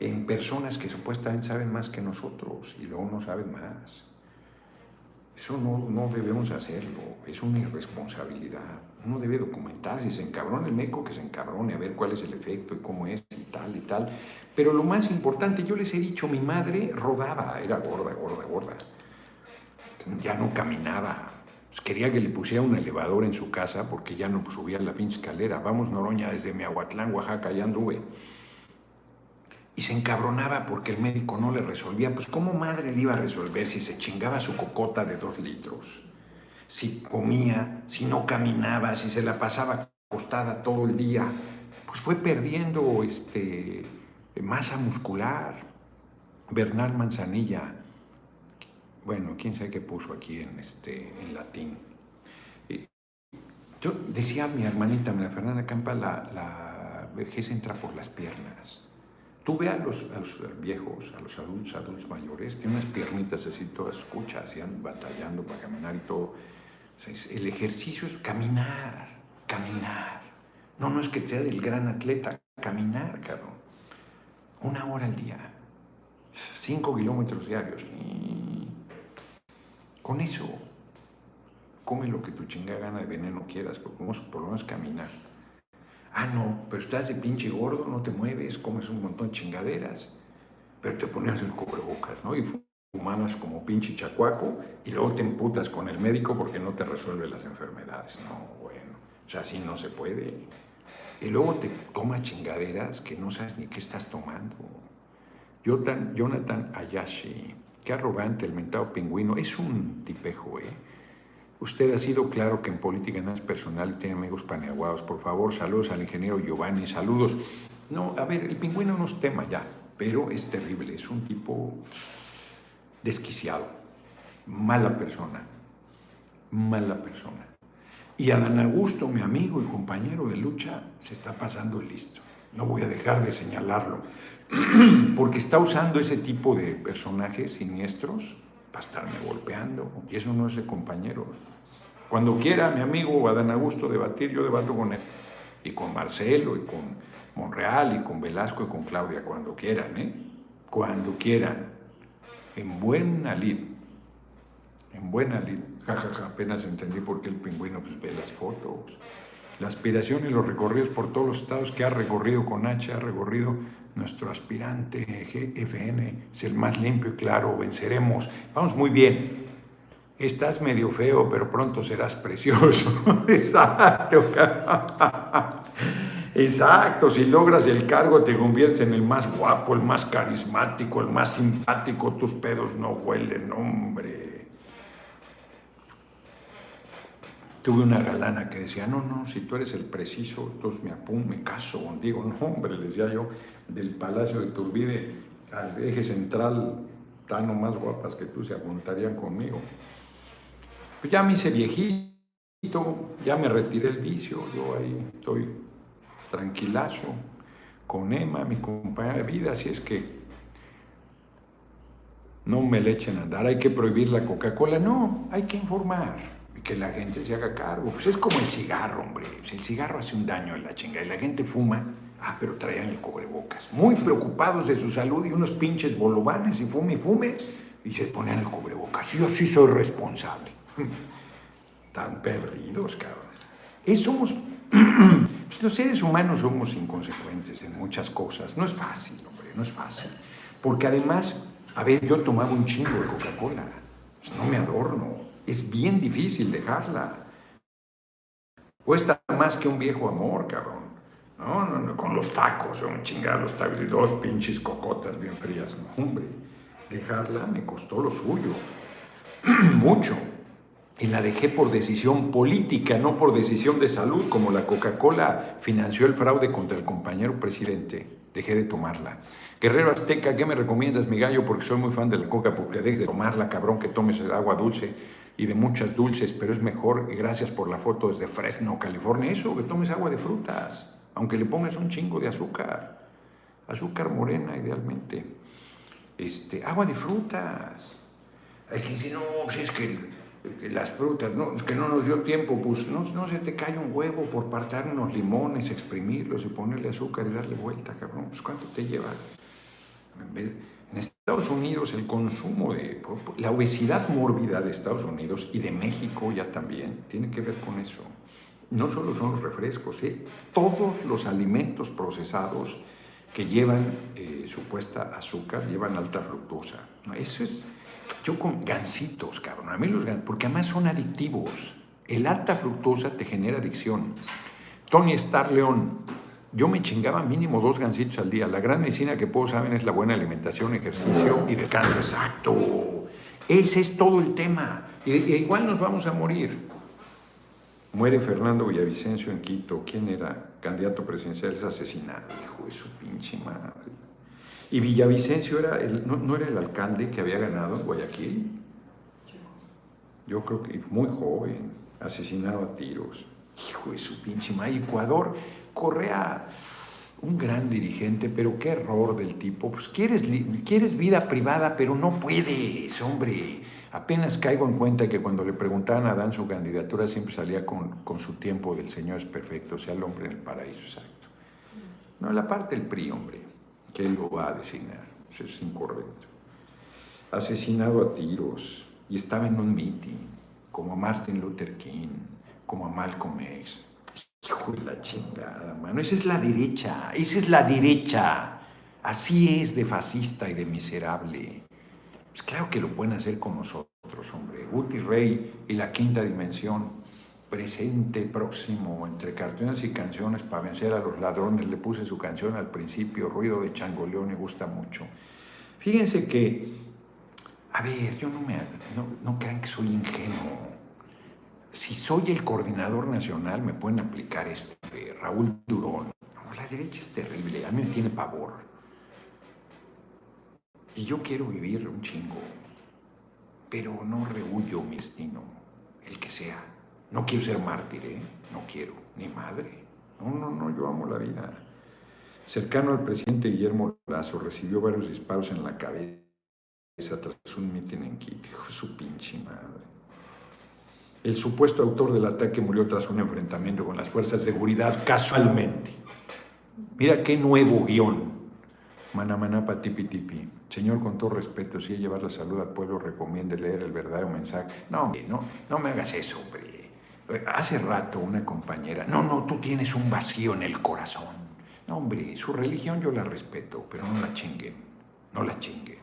en personas que supuestamente saben más que nosotros y luego no saben más. Eso no, no debemos hacerlo, es una irresponsabilidad. Uno debe documentar, si se encabrona el meco, que se encabrone, a ver cuál es el efecto y cómo es y tal y tal. Pero lo más importante, yo les he dicho, mi madre rodaba, era gorda, gorda, gorda. Ya no caminaba. Pues quería que le pusiera un elevador en su casa porque ya no subía la pinche escalera. Vamos, Noroña, desde Miahuatlán, Oaxaca, ya anduve y se encabronaba porque el médico no le resolvía. Pues ¿cómo madre le iba a resolver si se chingaba su cocota de dos litros? Si comía, si no caminaba, si se la pasaba acostada todo el día, pues fue perdiendo este, masa muscular. Bernal Manzanilla, bueno, quién sabe qué puso aquí en, este, en latín. Yo decía a mi hermanita, María Fernanda Campa, la, la vejez entra por las piernas. Tú ve a los, viejos, a los adultos, adultos mayores, tienen unas piernitas así todas escuchas, y batallando para caminar y todo. el ejercicio es caminar, caminar. No, no es que seas el gran atleta, caminar, cabrón. Una hora al día, cinco kilómetros diarios. con eso, come lo que tu chinga gana de veneno quieras, porque por lo menos caminar. Ah, no, pero estás de pinche gordo, no te mueves, comes un montón de chingaderas, pero te pones el cubrebocas, ¿no? Y fumabas como pinche chacuaco y luego te emputas con el médico porque no te resuelve las enfermedades. No, bueno, o sea, así no se puede. Y luego te tomas chingaderas que no sabes ni qué estás tomando. Jonathan Ayashi, qué arrogante el mentado pingüino, es un tipejo, ¿eh? Usted ha sido claro que en política no es personal y tiene amigos paneaguados. Por favor, saludos al ingeniero Giovanni, saludos. No, a ver, el pingüino no es tema ya, pero es terrible, es un tipo desquiciado, mala persona, mala persona. Y Adán Augusto, mi amigo y compañero de lucha, se está pasando listo. No voy a dejar de señalarlo, porque está usando ese tipo de personajes siniestros para estarme golpeando. Y eso no es de compañeros. Cuando quiera mi amigo Adán Augusto debatir, yo debato con él. Y con Marcelo, y con Monreal, y con Velasco, y con Claudia, cuando quieran, ¿eh? Cuando quieran. En buena lid. En buena lid. Jajaja, apenas entendí por qué el pingüino pues, ve las fotos. la aspiración y los recorridos por todos los estados que ha recorrido con H, ha recorrido nuestro aspirante GFN, es el más limpio y claro, venceremos. Vamos muy bien. Estás medio feo, pero pronto serás precioso. Exacto. Exacto, si logras el cargo te conviertes en el más guapo, el más carismático, el más simpático, tus pedos no huelen, hombre. Tuve una galana que decía, no, no, si tú eres el preciso, entonces me apun, me caso contigo. No, hombre, le decía yo, del Palacio de Turbide al eje central, tan o más guapas que tú se apuntarían conmigo. Pues ya me hice viejito, ya me retiré el vicio, yo ahí estoy tranquilazo con Emma, mi compañera de vida, así es que no me le echen a andar, hay que prohibir la Coca-Cola, no, hay que informar que la gente se haga cargo. Pues es como el cigarro, hombre. el cigarro hace un daño en la chinga y la gente fuma, ah, pero traían el cubrebocas. Muy preocupados de su salud y unos pinches bolovanes y fume y fume y se ponían el cubrebocas. Yo sí soy responsable. Tan perdidos, cabrón. Es, somos, pues los seres humanos somos inconsecuentes en muchas cosas. No es fácil, hombre, no es fácil. Porque además, a ver, yo tomaba un chingo de Coca-Cola. Pues no me adorno es bien difícil dejarla. Cuesta más que un viejo amor, cabrón. No, no, no, con los tacos, un chingar los tacos y dos pinches cocotas bien frías. No, hombre, dejarla me costó lo suyo. Mucho. Y la dejé por decisión política, no por decisión de salud, como la Coca-Cola financió el fraude contra el compañero presidente. Dejé de tomarla. Guerrero Azteca, ¿qué me recomiendas, mi gallo? Porque soy muy fan de la coca, porque dejes de tomarla, cabrón, que tomes agua dulce y de muchas dulces, pero es mejor, y gracias por la foto desde Fresno, California, eso, que tomes agua de frutas, aunque le pongas un chingo de azúcar, azúcar morena idealmente, este, agua de frutas. Hay que decir, no, si es que, las frutas, no, que no nos dio tiempo, pues no, no se te cae un huevo por partar unos limones, exprimirlos y ponerle azúcar y darle vuelta, cabrón, pues ¿cuánto te lleva? En vez en Estados Unidos el consumo de la obesidad mórbida de Estados Unidos y de México ya también tiene que ver con eso. No solo son los refrescos, ¿eh? todos los alimentos procesados que llevan eh, supuesta azúcar llevan alta fructosa. Eso es, yo con gansitos, cabrón, a mí los porque además son adictivos. El alta fructosa te genera adicción. Tony Star León, yo me chingaba mínimo dos gansitos al día. La gran medicina que puedo saber es la buena alimentación, ejercicio y descanso. Exacto. Ese es todo el tema. Igual nos vamos a morir. Muere Fernando Villavicencio en Quito. ¿Quién era? Candidato presidencial. Es asesinado. Hijo de su pinche madre. Y Villavicencio era no, no, era el alcalde que había ganado en Guayaquil. Yo creo que muy joven, asesinado a tiros. Hijo de su pinche madre. Ecuador Correa, un gran dirigente, pero qué error del tipo. Pues quieres, quieres vida privada, pero no puedes, hombre. Apenas caigo en cuenta que cuando le preguntaban a Adán su candidatura siempre salía con, con su tiempo del Señor es perfecto, sea, el hombre en el paraíso, exacto. No, la parte del PRI, hombre, que él lo va a designar. Eso es incorrecto. Asesinado a tiros y estaba en un meeting, como a Martin Luther King, como a Malcolm X Hijo de la chingada, mano. Esa es la derecha, esa es la derecha. Así es de fascista y de miserable. Pues claro que lo pueden hacer con nosotros, hombre. Guti Rey y la quinta dimensión, presente, próximo, entre cartones y canciones para vencer a los ladrones. Le puse su canción al principio, Ruido de Changoleón, me gusta mucho. Fíjense que, a ver, yo no me, no, no crean que soy ingenuo si soy el coordinador nacional, me pueden aplicar este, Raúl Durón. la derecha es terrible, a mí me tiene pavor. Y yo quiero vivir un chingo, pero no rehuyo mi destino, el que sea. No quiero ser mártir, ¿eh? no quiero, ni madre. No, no, no, yo amo la vida. Cercano al presidente Guillermo Lazo, recibió varios disparos en la cabeza tras un mitin en Quito. su pinche madre. El supuesto autor del ataque murió tras un enfrentamiento con las fuerzas de seguridad casualmente. Mira qué nuevo guion. Manamanapa tipi tipi. Señor, con todo respeto, si llevar la salud al pueblo, recomiende leer el verdadero mensaje. No, no, no me hagas eso, hombre. Hace rato una compañera, no, no, tú tienes un vacío en el corazón. No, hombre, su religión yo la respeto, pero no la chinguen, no la chinguen.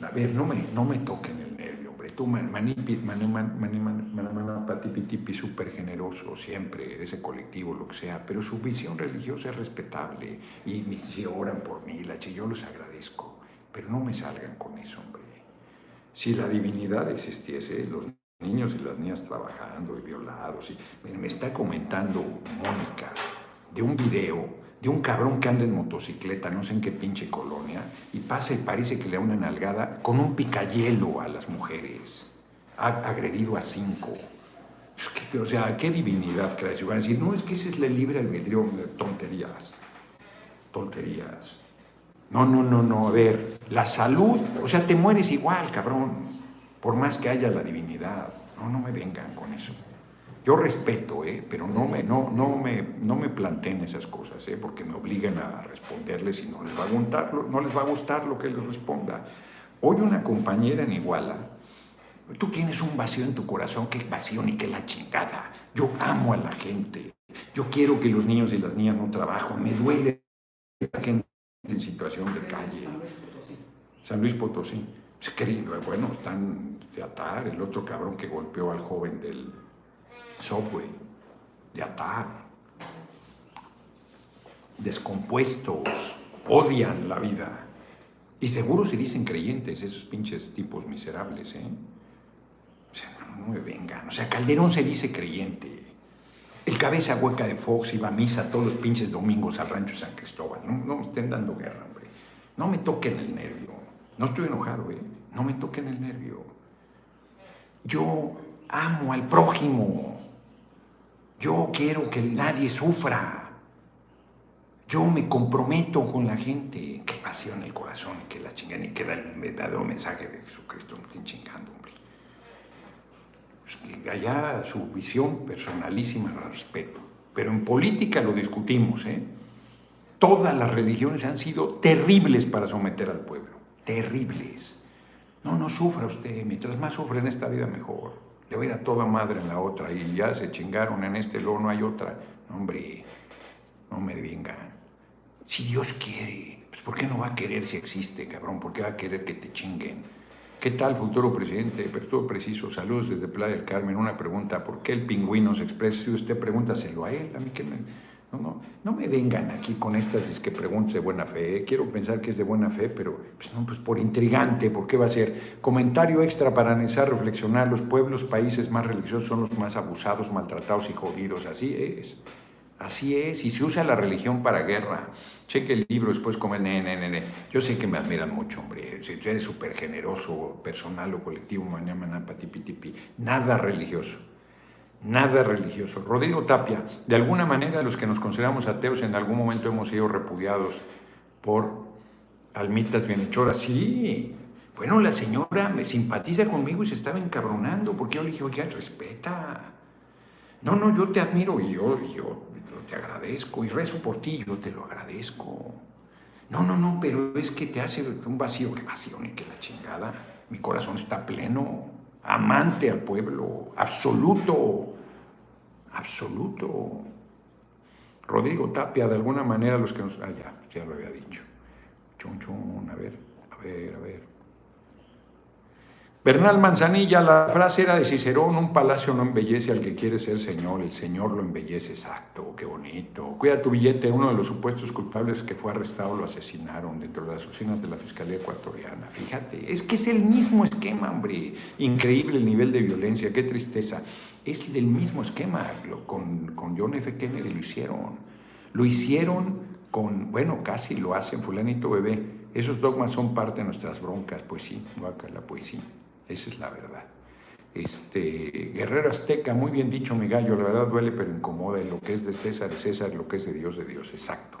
A ver, no me, no me toquen el nervio, hombre. Tú, manipi, patipitipi, súper generoso, siempre, ese colectivo, lo que sea, pero su visión religiosa es respetable. Y si oran por mí, la yo los agradezco, pero no me salgan con eso, hombre. Si la divinidad existiese, los niños y las niñas trabajando y violados, y me está comentando Mónica de un video de un cabrón que anda en motocicleta, no sé en qué pinche colonia, y pasa y parece que le da una nalgada con un picayelo a las mujeres. Ha agredido a cinco. o sea, ¿qué divinidad crees? Y van a decir, no, es que ese es el libre albedrío tonterías. Tonterías. No, no, no, no. A ver, la salud, o sea, te mueres igual, cabrón, por más que haya la divinidad. No, no me vengan con eso. Yo respeto, ¿eh? pero no me, no, no, me, no me planteen esas cosas, ¿eh? porque me obligan a responderles y no les, va a gustar, no les va a gustar lo que les responda. Hoy una compañera en Iguala, tú tienes un vacío en tu corazón, qué vacío ni qué la chingada. Yo amo a la gente, yo quiero que los niños y las niñas no trabajen, me duele la gente en situación de calle. San Luis Potosí. Pues, bueno, están de atar, el otro cabrón que golpeó al joven del Subway, de atar, descompuestos, odian la vida. Y seguro se dicen creyentes esos pinches tipos miserables, ¿eh? O sea, no, me vengan. O sea, Calderón se dice creyente. El cabeza hueca de Fox iba a misa todos los pinches domingos al rancho San Cristóbal. No, no me estén dando guerra, hombre. No me toquen el nervio. No estoy enojado, ¿eh? No me toquen el nervio. Yo amo al prójimo. Yo quiero que nadie sufra. Yo me comprometo con la gente. Qué pasión en el corazón, que la chingan y queda el verdadero mensaje de Jesucristo. Me estén chingando, hombre. Pues allá su visión personalísima la respeto. Pero en política lo discutimos, ¿eh? Todas las religiones han sido terribles para someter al pueblo. Terribles. No, no sufra usted. Mientras más sufre en esta vida, mejor le voy a ir a toda madre en la otra y ya se chingaron en este, luego no hay otra. hombre, no me vengan. Si Dios quiere, pues ¿por qué no va a querer si existe, cabrón? ¿Por qué va a querer que te chinguen? ¿Qué tal, futuro presidente? Pero todo preciso. Saludos desde Playa del Carmen. Una pregunta, ¿por qué el pingüino se expresa? Si usted pregúntaselo a él, a mí que me... No, no, no me vengan aquí con estas que preguntas de buena fe. Quiero pensar que es de buena fe, pero pues no, pues por intrigante, ¿por qué va a ser? Comentario extra para analizar, reflexionar. Los pueblos, países más religiosos son los más abusados, maltratados y jodidos. Así es. Así es. Y se usa la religión para guerra. Cheque el libro, después come, ne, ne, ne, Yo sé que me admiran mucho, hombre. Si eres súper generoso, personal o colectivo, mañana, pati, Nada religioso nada religioso. Rodrigo Tapia, de alguna manera los que nos consideramos ateos en algún momento hemos sido repudiados por almitas bienhechoras. Sí, bueno, la señora me simpatiza conmigo y se estaba encabronando porque yo le dije, oye, respeta. No, no, yo te admiro y yo, yo te agradezco y rezo por ti, yo te lo agradezco. No, no, no, pero es que te hace un vacío, que vacío ni que la chingada. Mi corazón está pleno, amante al pueblo, absoluto absoluto. Rodrigo Tapia, de alguna manera, los que nos. Ah, ya, ya lo había dicho. Chun, chun, a ver, a ver, a ver. Bernal Manzanilla, la frase era de Cicerón, un palacio no embellece al que quiere ser señor, el señor lo embellece, exacto, qué bonito. Cuida tu billete, uno de los supuestos culpables que fue arrestado lo asesinaron dentro de las oficinas de la Fiscalía Ecuatoriana. Fíjate, es que es el mismo esquema, hombre. Increíble el nivel de violencia, qué tristeza. Es del mismo esquema, con, con John F. Kennedy lo hicieron. Lo hicieron con, bueno, casi lo hacen, fulanito bebé. Esos dogmas son parte de nuestras broncas, pues sí, la poesía. Esa es la verdad. Este, Guerrero Azteca, muy bien dicho, mi gallo, la verdad duele pero incomoda. Lo que es de César es César, lo que es de Dios de Dios, exacto.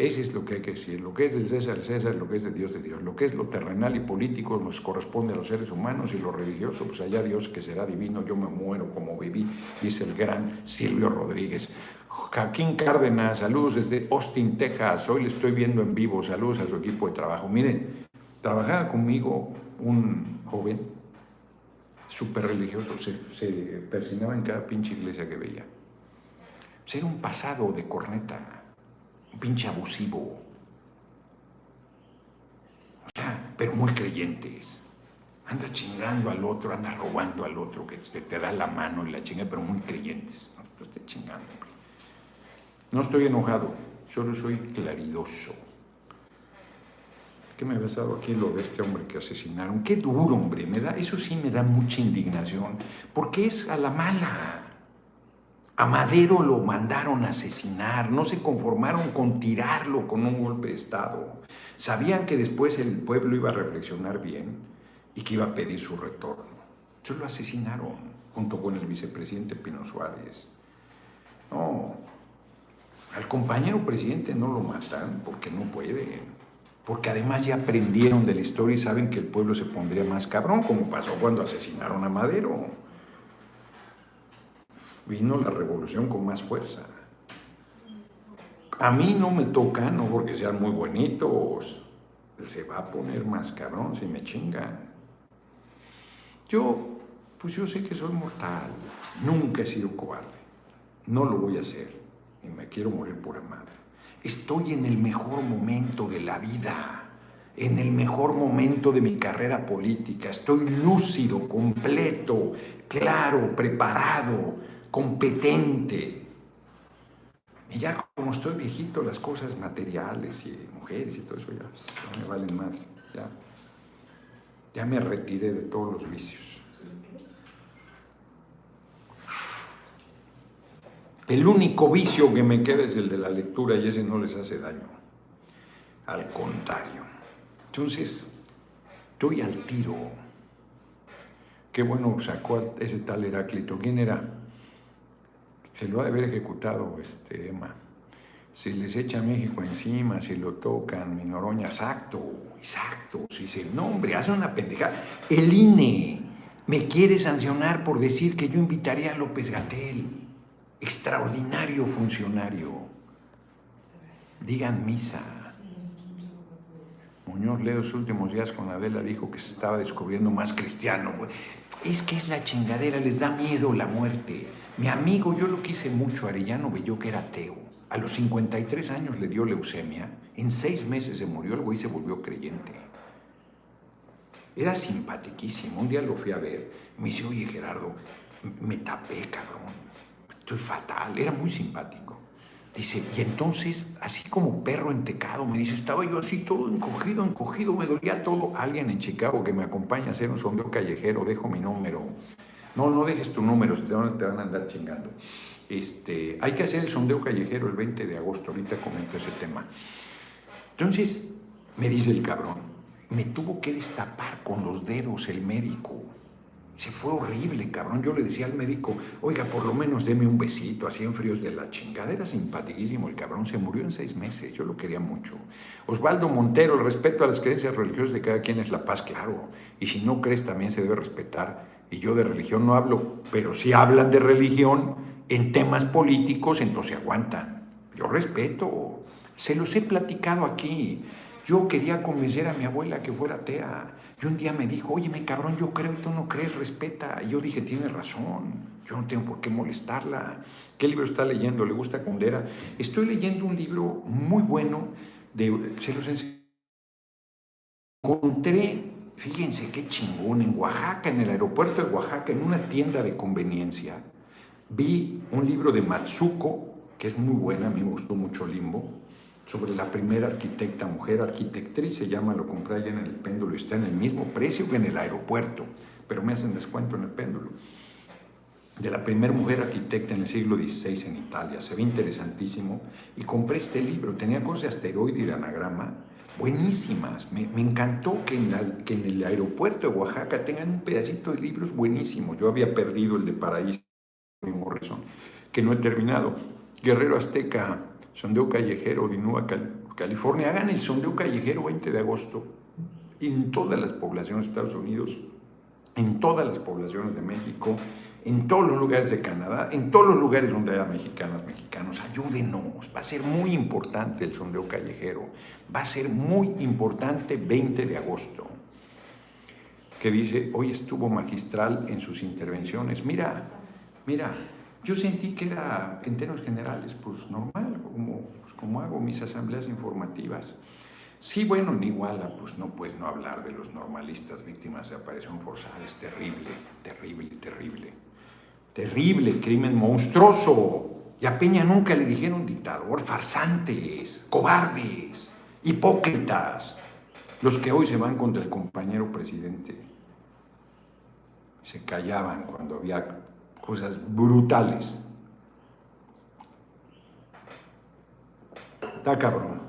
Ese es lo que hay que decir. Lo que es de César es César, lo que es de Dios de Dios. Lo que es lo terrenal y político nos corresponde a los seres humanos y lo religioso, pues allá Dios que será divino, yo me muero como viví, dice el gran Silvio Rodríguez. Joaquín Cárdenas, saludos desde Austin, Texas. Hoy le estoy viendo en vivo. Saludos a su equipo de trabajo. Miren, trabajaba conmigo un joven súper religioso, se, se en cada pinche iglesia que veía. Pues era un pasado de corneta, un pinche abusivo. O sea, pero muy creyentes. Anda chingando al otro, anda robando al otro, que te, te da la mano y la chinga, pero muy creyentes. No, estés chingando, hombre. No estoy enojado, solo soy claridoso. ¿Qué me ha pasado aquí lo de este hombre que asesinaron? Qué duro, hombre. Me da, eso sí me da mucha indignación. Porque es a la mala. A Madero lo mandaron a asesinar. No se conformaron con tirarlo con un golpe de Estado. Sabían que después el pueblo iba a reflexionar bien y que iba a pedir su retorno. Ellos lo asesinaron junto con el vicepresidente Pino Suárez. No, al compañero presidente no lo matan porque no pueden porque además ya aprendieron de la historia y saben que el pueblo se pondría más cabrón, como pasó cuando asesinaron a Madero. Vino la revolución con más fuerza. A mí no me toca, no porque sean muy bonitos, se va a poner más cabrón si me chingan. Yo, pues yo sé que soy mortal, nunca he sido cobarde, no lo voy a hacer y me quiero morir por amar. Estoy en el mejor momento de la vida, en el mejor momento de mi carrera política. Estoy lúcido, completo, claro, preparado, competente. Y ya como estoy viejito, las cosas materiales y mujeres y todo eso ya, me valen madre. Ya, ya me retiré de todos los vicios. El único vicio que me queda es el de la lectura y ese no les hace daño. Al contrario. Entonces, estoy al tiro. Qué bueno sacó ese tal Heráclito. ¿Quién era? Se lo ha de haber ejecutado este Emma. Si les echa México encima, si lo tocan, mi Noroña, exacto, exacto. Si se nombre, hace una pendejada. El INE me quiere sancionar por decir que yo invitaría a López Gatel extraordinario funcionario. Digan misa. Muñoz Ledo, sus últimos días con Adela, dijo que se estaba descubriendo más cristiano. Es que es la chingadera, les da miedo la muerte. Mi amigo, yo lo quise mucho, Arellano Veyó, que era ateo. A los 53 años le dio leucemia. En seis meses se murió el güey y se volvió creyente. Era simpaticísimo. Un día lo fui a ver. Me dice, oye Gerardo, me tapé, cabrón estoy fatal, era muy simpático. Dice, y entonces, así como perro entecado, me dice, estaba yo así todo encogido, encogido, me dolía todo. Alguien en Chicago que me acompaña a hacer un sondeo callejero, dejo mi número. No, no dejes tu número, te van, te van a andar chingando. Este, hay que hacer el sondeo callejero el 20 de agosto, ahorita comento ese tema. Entonces, me dice el cabrón, me tuvo que destapar con los dedos el médico. Se fue horrible, cabrón. Yo le decía al médico, oiga, por lo menos deme un besito, así en fríos de la chingada. Era simpaticísimo el cabrón. Se murió en seis meses. Yo lo quería mucho. Osvaldo Montero, el respeto a las creencias religiosas de cada quien es la paz, claro. Y si no crees, también se debe respetar. Y yo de religión no hablo, pero si hablan de religión en temas políticos, entonces aguantan. Yo respeto. Se los he platicado aquí. Yo quería convencer a mi abuela que fuera atea. Y un día me dijo, oye, mi cabrón, yo creo tú no crees, respeta. Y yo dije, tiene razón, yo no tengo por qué molestarla. ¿Qué libro está leyendo? ¿Le gusta Condera? Estoy leyendo un libro muy bueno, de, se los encontré, fíjense qué chingón, en Oaxaca, en el aeropuerto de Oaxaca, en una tienda de conveniencia, vi un libro de Matsuko, que es muy buena, a mí me gustó mucho Limbo, sobre la primera arquitecta mujer, arquitectriz se llama, lo compré allá en el péndulo, está en el mismo precio que en el aeropuerto, pero me hacen descuento en el péndulo. De la primera mujer arquitecta en el siglo XVI en Italia, se ve interesantísimo. Y compré este libro, tenía cosas de asteroide y de anagrama, buenísimas. Me, me encantó que en, que en el aeropuerto de Oaxaca tengan un pedacito de libros buenísimos. Yo había perdido el de Paraíso y Morrison, que no he terminado. Guerrero Azteca sondeo callejero de Nueva California. Hagan el sondeo callejero 20 de agosto en todas las poblaciones de Estados Unidos, en todas las poblaciones de México, en todos los lugares de Canadá, en todos los lugares donde haya mexicanas, mexicanos. Ayúdenos, va a ser muy importante el sondeo callejero, va a ser muy importante 20 de agosto. que dice, hoy estuvo magistral en sus intervenciones. Mira, mira, yo sentí que era, en términos generales, pues normal, como, pues, como hago mis asambleas informativas. Sí, bueno, en Iguala, pues no puedes no hablar de los normalistas víctimas de aparición forzada. Es terrible, terrible, terrible. Terrible, crimen monstruoso. Y a Peña nunca le dijeron dictador, farsantes, cobardes, hipócritas. Los que hoy se van contra el compañero presidente. Se callaban cuando había cosas brutales. Está cabrón.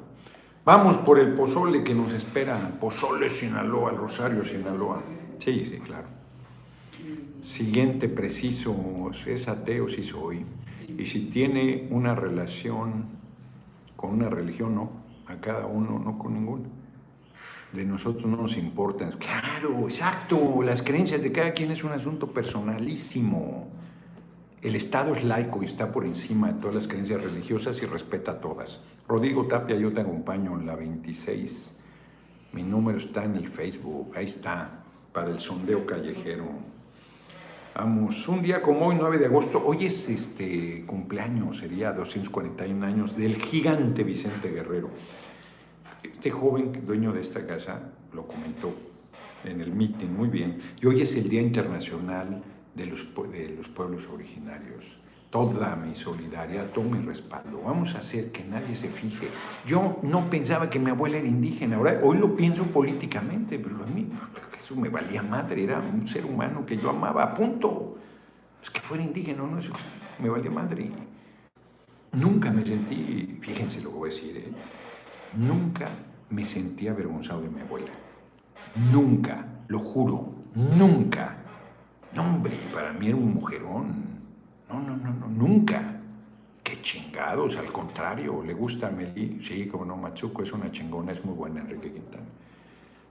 Vamos por el pozole que nos espera. Pozole Sinaloa, el Rosario Sinaloa. Sí, sí, claro. Siguiente preciso, es ateo, sí soy. Y si tiene una relación con una religión, no. A cada uno, no con ninguna. De nosotros no nos importan. Claro, exacto. Las creencias de cada quien es un asunto personalísimo. El Estado es laico y está por encima de todas las creencias religiosas y respeta todas. Rodrigo Tapia, yo te acompaño en la 26. Mi número está en el Facebook, ahí está, para el sondeo callejero. Vamos, un día como hoy, 9 de agosto, hoy es este cumpleaños, sería 241 años, del gigante Vicente Guerrero. Este joven dueño de esta casa lo comentó en el meeting muy bien. Y hoy es el Día Internacional de los, de los pueblos originarios. Toda mi solidaridad, todo mi respaldo. Vamos a hacer que nadie se fije. Yo no pensaba que mi abuela era indígena. Ahora, hoy lo pienso políticamente, pero a mí eso me valía madre. Era un ser humano que yo amaba, punto. Es que fuera indígena, no, eso me valía madre. Nunca me sentí, fíjense lo que voy a decir, ¿eh? nunca me sentí avergonzado de mi abuela. Nunca, lo juro, nunca. No, hombre, para mí era un mujerón. No, no, no, no, nunca. Qué chingados, al contrario, le gusta a Meli. Sí, como no, Machuco es una chingona, es muy buena Enrique Quintana.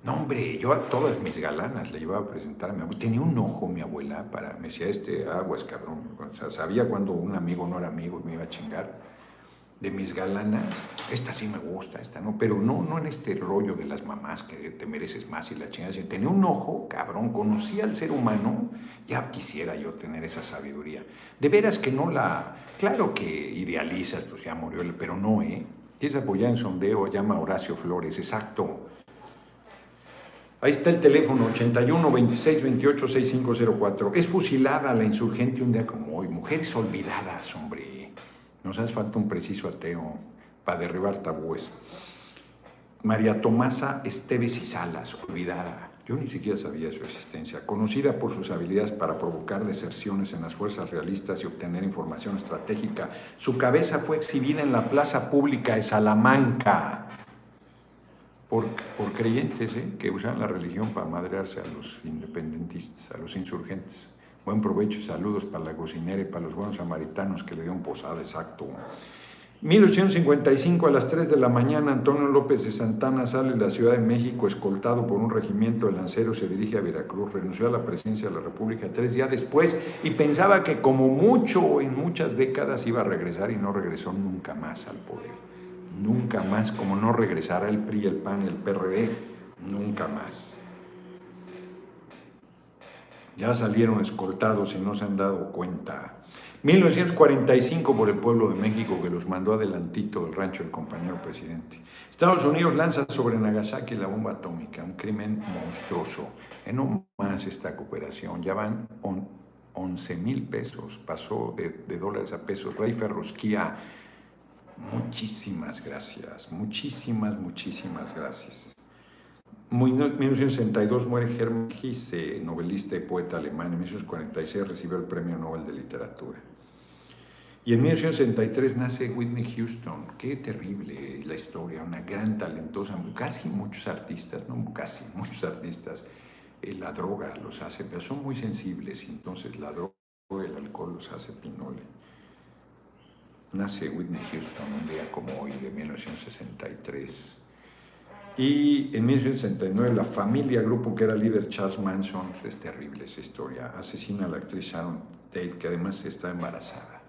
No, hombre, yo a todas mis galanas le iba a presentar a mi abuela. Tenía un ojo mi abuela para, me decía, este aguas, cabrón. O sea, sabía cuando un amigo no era amigo y me iba a chingar de mis galanas, esta sí me gusta, esta no, pero no, no en este rollo de las mamás que te mereces más y la chingada. Si tenía un ojo, cabrón, conocía al ser humano, ya quisiera yo tener esa sabiduría. De veras que no la, claro que idealizas, pues ya murió, pero no, ¿eh? Quieres apoyar en sondeo, llama Horacio Flores, exacto. Ahí está el teléfono 81 26 28 6504. Es fusilada la insurgente un día como hoy. Mujeres olvidadas, hombre. Nos hace falta un preciso ateo para derribar tabúes. María Tomasa Esteves y Salas, olvidada. Yo ni siquiera sabía su existencia. Conocida por sus habilidades para provocar deserciones en las fuerzas realistas y obtener información estratégica, su cabeza fue exhibida en la plaza pública de Salamanca por, por creyentes ¿eh? que usan la religión para madrearse a los independentistas, a los insurgentes. Buen provecho y saludos para la cocinera y para los buenos samaritanos que le dieron posada, exacto. 1855 a las 3 de la mañana, Antonio López de Santana sale de la Ciudad de México escoltado por un regimiento de lanceros, se dirige a Veracruz, renunció a la presidencia de la República tres días después y pensaba que como mucho en muchas décadas iba a regresar y no regresó nunca más al poder. Nunca más, como no regresará el PRI, el PAN el PRD, nunca más. Ya salieron escoltados y no se han dado cuenta. 1945 por el pueblo de México que los mandó adelantito del rancho del compañero presidente. Estados Unidos lanza sobre Nagasaki la bomba atómica, un crimen monstruoso. En no más esta cooperación, ya van 11 mil pesos, pasó de, de, dólares a pesos. Rey Ferrosquía, muchísimas gracias, muchísimas, muchísimas gracias. En 1962 muere Hermann Hesse, novelista y poeta alemán. En 1946 recibió el Premio Nobel de Literatura. Y en 1963 nace Whitney Houston. Qué terrible la historia, una gran talentosa, casi muchos artistas, no casi muchos artistas, eh, la droga los hace, pero son muy sensibles, entonces la droga el alcohol los hace pinole. Nace Whitney Houston un día como hoy de 1963. Y en 1969 la familia, grupo que era líder Charles Manson, es terrible esa historia, asesina a la actriz Sharon Tate, que además está embarazada,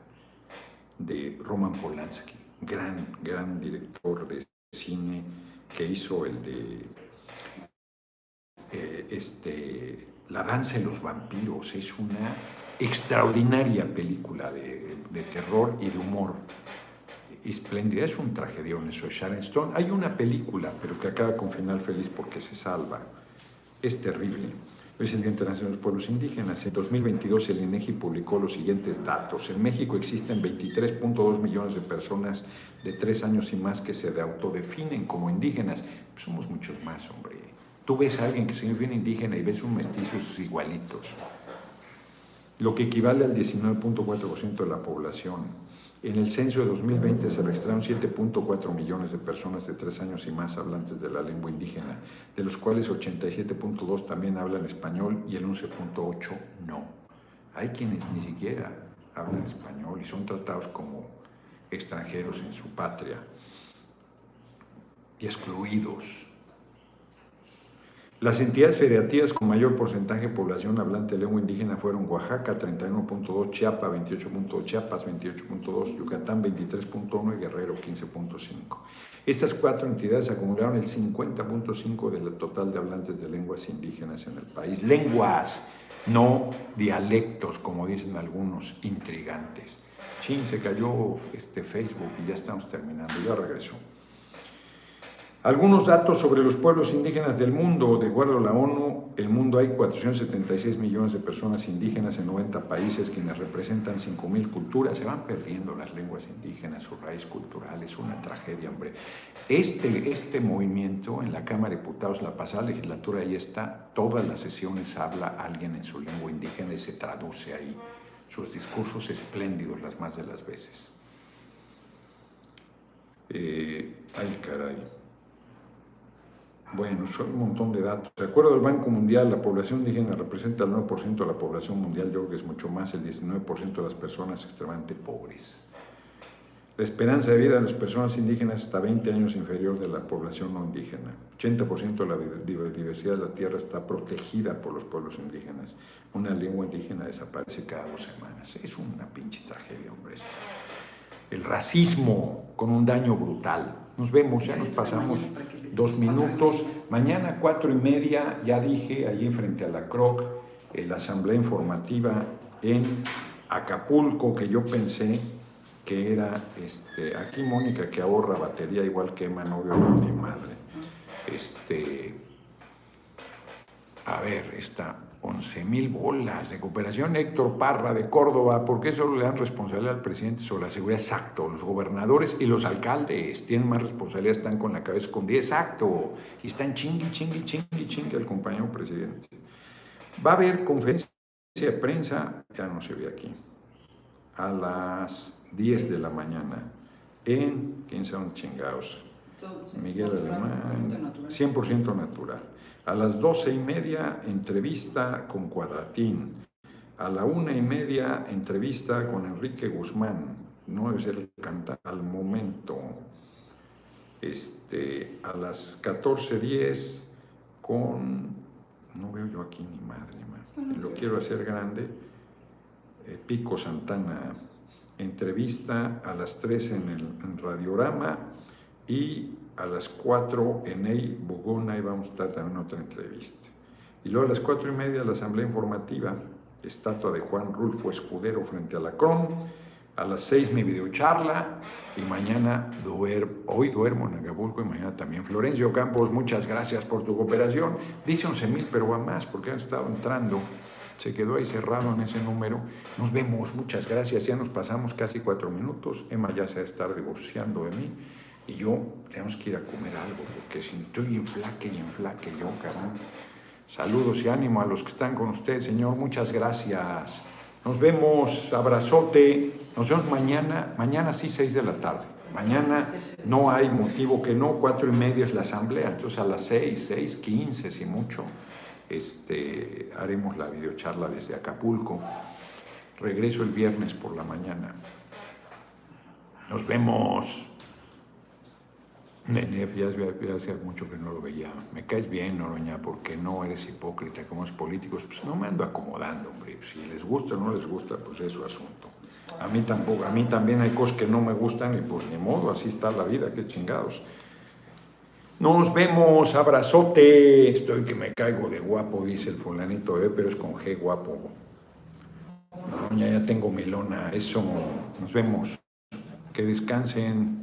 de Roman Polanski, gran, gran director de cine que hizo el de eh, este, La danza de los vampiros. Es una extraordinaria película de, de terror y de humor espléndida. Es un tragedión eso de Sharon Stone. Hay una película, pero que acaba con final feliz porque se salva. Es terrible. El de los Pueblos Indígenas. En 2022 el INEGI publicó los siguientes datos. En México existen 23.2 millones de personas de tres años y más que se autodefinen como indígenas. Pues somos muchos más, hombre. Tú ves a alguien que se define indígena y ves un mestizos igualitos, lo que equivale al 19.4% de la población. En el censo de 2020 se registraron 7.4 millones de personas de tres años y más hablantes de la lengua indígena, de los cuales 87.2 también hablan español y el 11.8 no. Hay quienes ni siquiera hablan español y son tratados como extranjeros en su patria y excluidos. Las entidades federativas con mayor porcentaje de población hablante de lengua indígena fueron Oaxaca 31.2, Chiapas 28.2, Chiapas 28.2, Yucatán 23.1 y Guerrero 15.5. Estas cuatro entidades acumularon el 50.5 del total de hablantes de lenguas indígenas en el país. Lenguas, no dialectos, como dicen algunos intrigantes. Chin, se cayó este Facebook y ya estamos terminando. Ya regreso. Algunos datos sobre los pueblos indígenas del mundo. De acuerdo a la ONU, el mundo hay 476 millones de personas indígenas en 90 países, quienes representan 5.000 culturas. Se van perdiendo las lenguas indígenas, su raíz cultural. Es una tragedia, hombre. Este, este movimiento en la Cámara de Diputados, la pasada legislatura, ahí está. Todas las sesiones habla alguien en su lengua indígena y se traduce ahí. Sus discursos espléndidos las más de las veces. Eh, ay, caray. Bueno, son un montón de datos. De acuerdo al Banco Mundial, la población indígena representa el 9% de la población mundial. Yo creo que es mucho más, el 19% de las personas extremadamente pobres. La esperanza de vida de las personas indígenas está 20 años inferior de la población no indígena. 80% de la biodiversidad de la tierra está protegida por los pueblos indígenas. Una lengua indígena desaparece cada dos semanas. Es una pinche tragedia, hombre. El racismo con un daño brutal. Nos vemos, ya nos pasamos dos minutos. Mañana cuatro y media, ya dije, allí frente a la CROC, la asamblea informativa en Acapulco, que yo pensé que era, este, aquí Mónica que ahorra batería igual que Emma, novio de mi madre. Este, a ver, está 11 mil bolas de cooperación. Héctor Parra de Córdoba, ¿por qué solo le dan responsabilidad al presidente sobre la seguridad? Exacto, los gobernadores y los alcaldes tienen más responsabilidad, están con la cabeza escondida. Exacto, y están chingui, chingui, chingui, chingui al compañero presidente. Va a haber conferencia de prensa, ya no se ve aquí, a las 10 de la mañana en, ¿quién son chingados? Miguel Alemán, 100% natural. A las doce y media, entrevista con Cuadratín. A la una y media, entrevista con Enrique Guzmán. No ser el cantante al momento. Este, a las 14.10 con, no veo yo aquí ni madre, lo quiero hacer grande, eh, Pico Santana, entrevista a las 3 en el Radiorama y a las 4 en EI Bogona y vamos a estar también otra entrevista. Y luego a las 4 y media la asamblea informativa, estatua de Juan Rulfo Escudero frente a la CROM. A las 6 mi videocharla y mañana duermo, hoy duermo en Acapulco y mañana también. Florencio Campos, muchas gracias por tu cooperación. Dice 11 mil, pero va más porque han estado entrando. Se quedó ahí cerrado en ese número. Nos vemos, muchas gracias. Ya nos pasamos casi cuatro minutos. Emma ya se va a estar divorciando de mí y yo tenemos que ir a comer algo, porque si estoy en flaque y en flaque yo, cabrón. Saludos y ánimo a los que están con usted, Señor, muchas gracias. Nos vemos, abrazote, nos vemos mañana, mañana sí, seis de la tarde. Mañana no hay motivo que no, cuatro y media es la asamblea, entonces a las seis, seis, quince, si mucho, este, haremos la videocharla desde Acapulco. Regreso el viernes por la mañana. Nos vemos. Nenef, ya, hace mucho que no lo veía. Me caes bien, Noroña, porque no eres hipócrita como los políticos. Pues no me ando acomodando, hombre. Si les gusta o no les gusta, pues es su asunto. A mí tampoco, a mí también hay cosas que no me gustan y pues ni modo, así está la vida, qué chingados. Nos vemos, abrazote. Estoy que me caigo de guapo, dice el fulanito, eh, pero es con G guapo. No, ya, ya tengo melona, eso. Nos vemos. Que descansen.